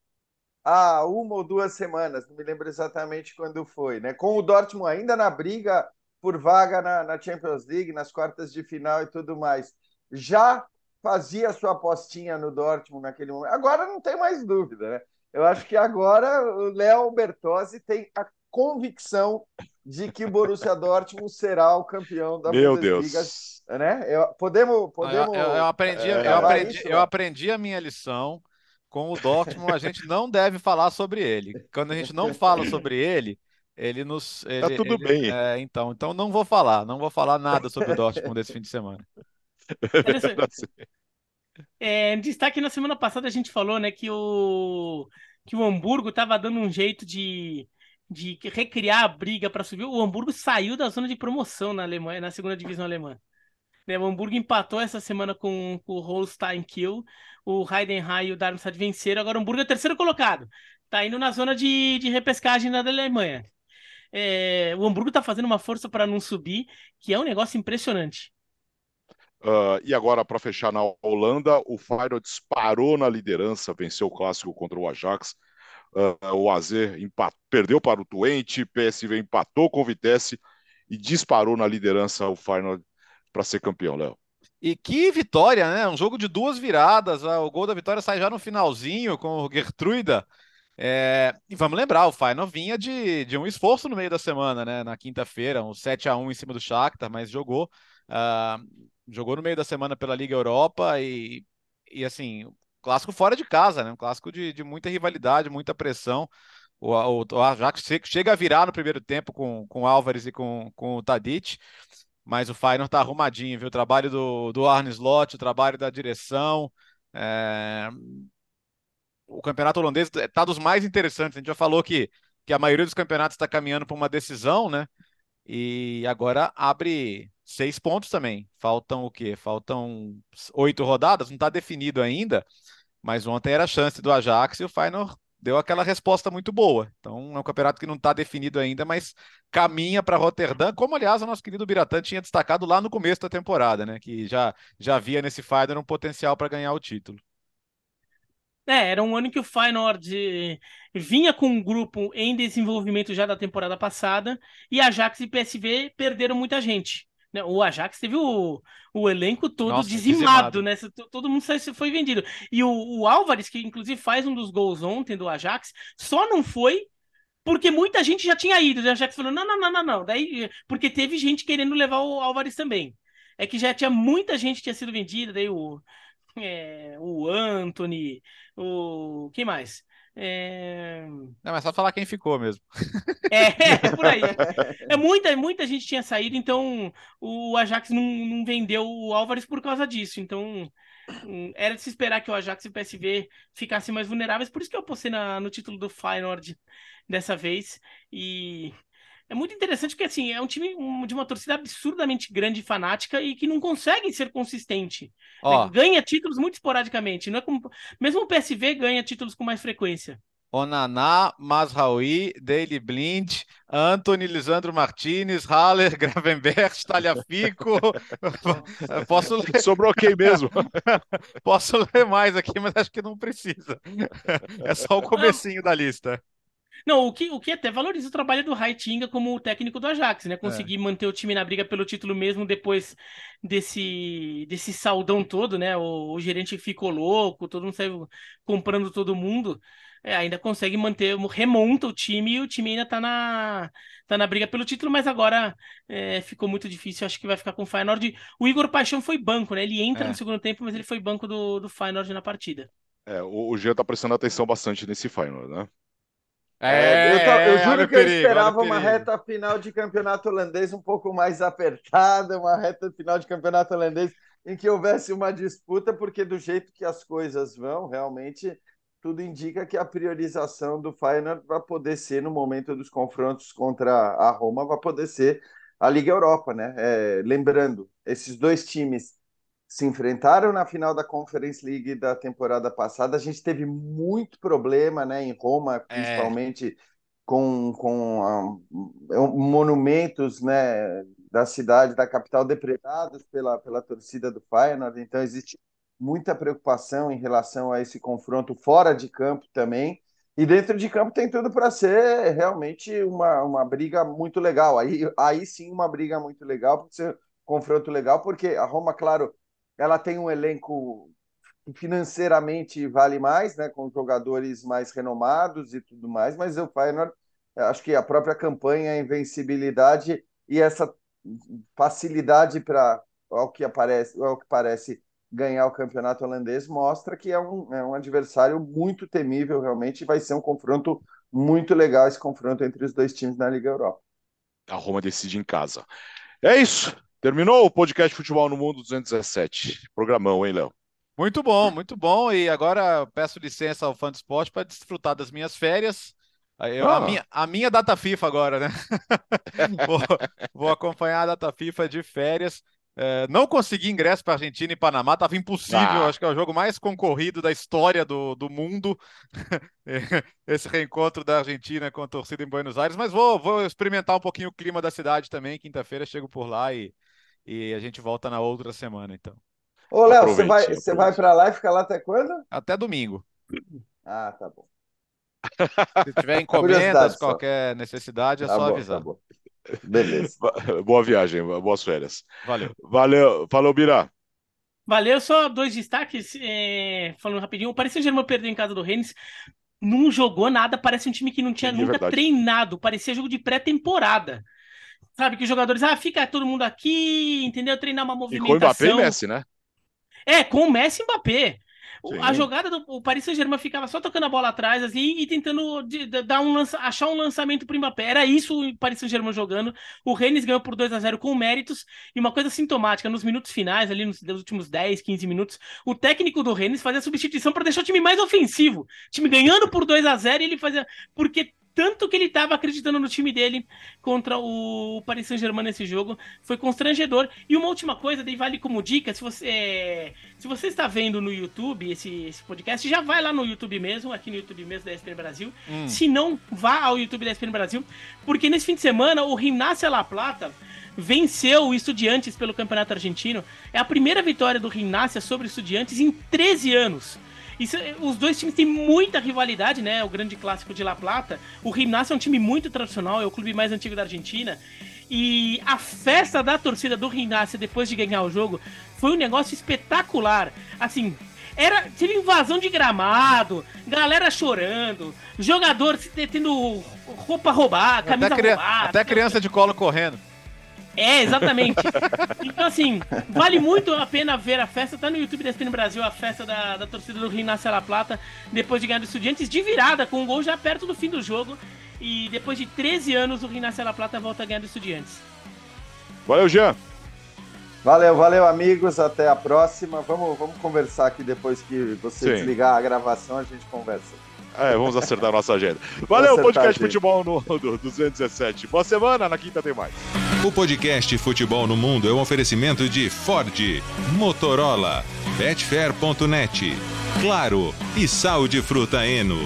há uma ou duas semanas, não me lembro exatamente quando foi, né? Com o Dortmund ainda na briga por vaga na, na Champions League, nas quartas de final e tudo mais. Já fazia sua apostinha no Dortmund naquele momento. Agora não tem mais dúvida, né? Eu acho que agora o Léo Bertozzi tem a convicção de que o Borussia Dortmund será o campeão da Meu Bundesliga. Deus. Né? Eu, podemos, podemos. Eu, eu aprendi, é, eu, aprendi, isso, eu aprendi a minha lição com o Dortmund, a gente não deve falar sobre ele. Quando a gente não fala sobre ele, ele nos. Ele, tá tudo ele, bem. É, então, então não vou falar, não vou falar nada sobre o Dortmund desse fim de semana. É, destaque na semana passada a gente falou, né, que o que o Hamburgo estava dando um jeito de, de recriar a briga para subir. O Hamburgo saiu da zona de promoção na Alemanha, na segunda divisão alemã. Né, o Hamburgo empatou essa semana com, com o Holstein Kiel. O Heidenheim e o Darmstadt venceram. Agora o Hamburgo é terceiro colocado. Tá indo na zona de, de repescagem da Alemanha. É, o Hamburgo tá fazendo uma força para não subir, que é um negócio impressionante. Uh, e agora, para fechar na Holanda, o Feyenoord disparou na liderança, venceu o clássico contra o Ajax. Uh, o AZ perdeu para o Twente, PSV empatou com o Vitesse e disparou na liderança o Feyenoord para ser campeão, Léo. E que vitória, né? Um jogo de duas viradas. Ah, o gol da vitória sai já no finalzinho com o Gertruida. É... E vamos lembrar, o Final vinha de, de um esforço no meio da semana, né? Na quinta-feira, um 7 a 1 em cima do Shakhtar, mas jogou. Uh... Jogou no meio da semana pela Liga Europa e, e assim, clássico fora de casa, né? Um clássico de, de muita rivalidade, muita pressão. O, o, o Ajax chega a virar no primeiro tempo com, com o Álvares e com, com o Tadic, mas o Feyenoord está arrumadinho, viu? O trabalho do, do Arne Slot, o trabalho da direção. É... O campeonato holandês está dos mais interessantes. A gente já falou que, que a maioria dos campeonatos está caminhando para uma decisão, né? E agora abre seis pontos também. Faltam o quê? Faltam oito rodadas, não está definido ainda, mas ontem era a chance do Ajax e o Feyenoord deu aquela resposta muito boa. Então é um campeonato que não está definido ainda, mas caminha para Roterdã, como aliás o nosso querido Biratã tinha destacado lá no começo da temporada, né? Que já, já via nesse Feyenoord um potencial para ganhar o título. É, era um ano que o Feyenoord vinha com um grupo em desenvolvimento já da temporada passada e Ajax e PSV perderam muita gente. O Ajax teve o, o elenco todo Nossa, dizimado, dizimado, né? Todo mundo foi vendido. E o, o Álvares, que inclusive faz um dos gols ontem do Ajax, só não foi porque muita gente já tinha ido. O Ajax falou: não, não, não, não, não. Daí, porque teve gente querendo levar o Álvares também. É que já tinha muita gente que tinha sido vendida, daí o, é, o Anthony, o. Quem mais? É... Não, mas só falar quem ficou mesmo. É, é por aí. É, muita, muita gente tinha saído, então o Ajax não, não vendeu o Álvares por causa disso. Então hum, era de se esperar que o Ajax e o PSV ficassem mais vulneráveis. Por isso que eu postei na, no título do Feyenoord dessa vez. E é muito interessante porque assim, é um time de uma torcida absurdamente grande e fanática e que não consegue ser consistente. Ó, né? Ganha títulos muito esporadicamente. Não é como... Mesmo o PSV ganha títulos com mais frequência. Onaná, Masraoui, Daily Blind, Anthony, Lisandro Martinez, Haller, Gravenberg, Talhafico. Posso ler... Sobrou quem mesmo? Posso ler mais aqui, mas acho que não precisa. É só o comecinho da lista. Não, o que, o que até valoriza o trabalho do Raitinga como técnico do Ajax, né? Conseguir é. manter o time na briga pelo título mesmo depois desse, desse saldão todo, né? O, o gerente ficou louco, todo mundo saiu comprando todo mundo. É, ainda consegue manter, remonta o time e o time ainda tá na, tá na briga pelo título, mas agora é, ficou muito difícil. Acho que vai ficar com o Feyenoord. O Igor Paixão foi banco, né? Ele entra é. no segundo tempo, mas ele foi banco do, do Feyenoord na partida. É, o, o Jean tá prestando atenção bastante nesse Feyenoord, né? É, eu, tô, eu, juro que eu perigo, esperava uma reta final de campeonato holandês um pouco mais apertada, uma reta final de campeonato holandês em que houvesse uma disputa, porque do jeito que as coisas vão, realmente tudo indica que a priorização do Feyenoord vai poder ser, no momento dos confrontos contra a Roma, vai poder ser a Liga Europa, né? É, lembrando, esses dois times se enfrentaram na final da Conference League da temporada passada. A gente teve muito problema né, em Roma, é. principalmente é. com, com uh, monumentos né, da cidade, da capital, depredados pela, pela torcida do Feyenoord. Então, existe muita preocupação em relação a esse confronto fora de campo também. E dentro de campo tem tudo para ser realmente uma, uma briga muito legal. Aí, aí sim, uma briga muito legal, para ser um confronto legal, porque a Roma, claro, ela tem um elenco que financeiramente vale mais, né, com jogadores mais renomados e tudo mais, mas o Feyenoord, acho que a própria campanha, a invencibilidade e essa facilidade para ao que aparece, ao que parece ganhar o campeonato holandês mostra que é um, é um adversário muito temível realmente e vai ser um confronto muito legal esse confronto entre os dois times na Liga Europa. A Roma decide em casa. É isso. Terminou o podcast Futebol no Mundo 217. Programão, hein, Léo? Muito bom, muito bom. E agora peço licença ao fã do esporte para desfrutar das minhas férias. Eu, ah. a, minha, a minha data FIFA agora, né? vou, vou, acompanhar a data FIFA de férias. É, não consegui ingresso para Argentina e Panamá, estava impossível. Ah. Acho que é o jogo mais concorrido da história do, do mundo. Esse reencontro da Argentina com a torcida em Buenos Aires. Mas vou, vou experimentar um pouquinho o clima da cidade também. Quinta-feira chego por lá e e a gente volta na outra semana, então. Ô, Léo, você vai, você vai para lá e fica lá até quando? Até domingo. Ah, tá bom. Se tiver encomendas, qualquer necessidade, é tá só bom, avisar. Tá Beleza. Boa viagem, boas férias. Valeu. Valeu, falou, Birá. Valeu, só dois destaques, é... falando rapidinho. O Paris Saint-Germain perdeu em casa do Rennes, não jogou nada, parece um time que não tinha Sim, nunca treinado, parecia jogo de pré-temporada. Sabe, que os jogadores, ah, fica todo mundo aqui, entendeu? Treinar uma movimentação. E com o Mbappé e Messi, né? É, com o Messi e Mbappé. Sim. A jogada do o Paris Saint-Germain ficava só tocando a bola atrás assim, e tentando de, de, dar um lança, achar um lançamento pro Mbappé. Era isso o Paris Saint-Germain jogando. O Rennes ganhou por 2 a 0 com méritos e uma coisa sintomática, nos minutos finais, ali nos, nos últimos 10, 15 minutos, o técnico do Rennes fazia substituição para deixar o time mais ofensivo. O time ganhando por 2 a 0 e ele fazia porque tanto que ele estava acreditando no time dele contra o Paris Saint-Germain nesse jogo. Foi constrangedor. E uma última coisa, daí vale como dica, se você, se você está vendo no YouTube esse, esse podcast, já vai lá no YouTube mesmo, aqui no YouTube mesmo da ESPN Brasil. Hum. Se não, vá ao YouTube da ESPN Brasil, porque nesse fim de semana o Gimnasia La Plata venceu o Estudiantes pelo Campeonato Argentino. É a primeira vitória do Gimnasia sobre o Estudiantes em 13 anos. Isso, os dois times têm muita rivalidade, né? O grande clássico de La Plata. O Gimnasia é um time muito tradicional, é o clube mais antigo da Argentina. E a festa da torcida do Gimnasia depois de ganhar o jogo foi um negócio espetacular. Assim, era teve invasão de gramado, galera chorando, jogador tendo roupa roubada, camisa até roubada. Até criança de colo correndo. É, exatamente. Então, assim, vale muito a pena ver a festa. Tá no YouTube da ESPN Brasil, a festa da, da torcida do Rio La Plata, depois de ganhar do Estudiantes de virada, com um gol já perto do fim do jogo. E depois de 13 anos, o Rio La Plata volta a ganhar do Estudiantes. Valeu, Jean. Valeu, valeu, amigos. Até a próxima. Vamos, vamos conversar aqui depois que você Sim. desligar a gravação, a gente conversa. É, vamos acertar a nossa agenda. Valeu, podcast Futebol no, no 217. Boa semana, na quinta tem mais. O podcast Futebol no Mundo é um oferecimento de Ford, Motorola, Betfair.net, Claro e Sal de Fruta Eno.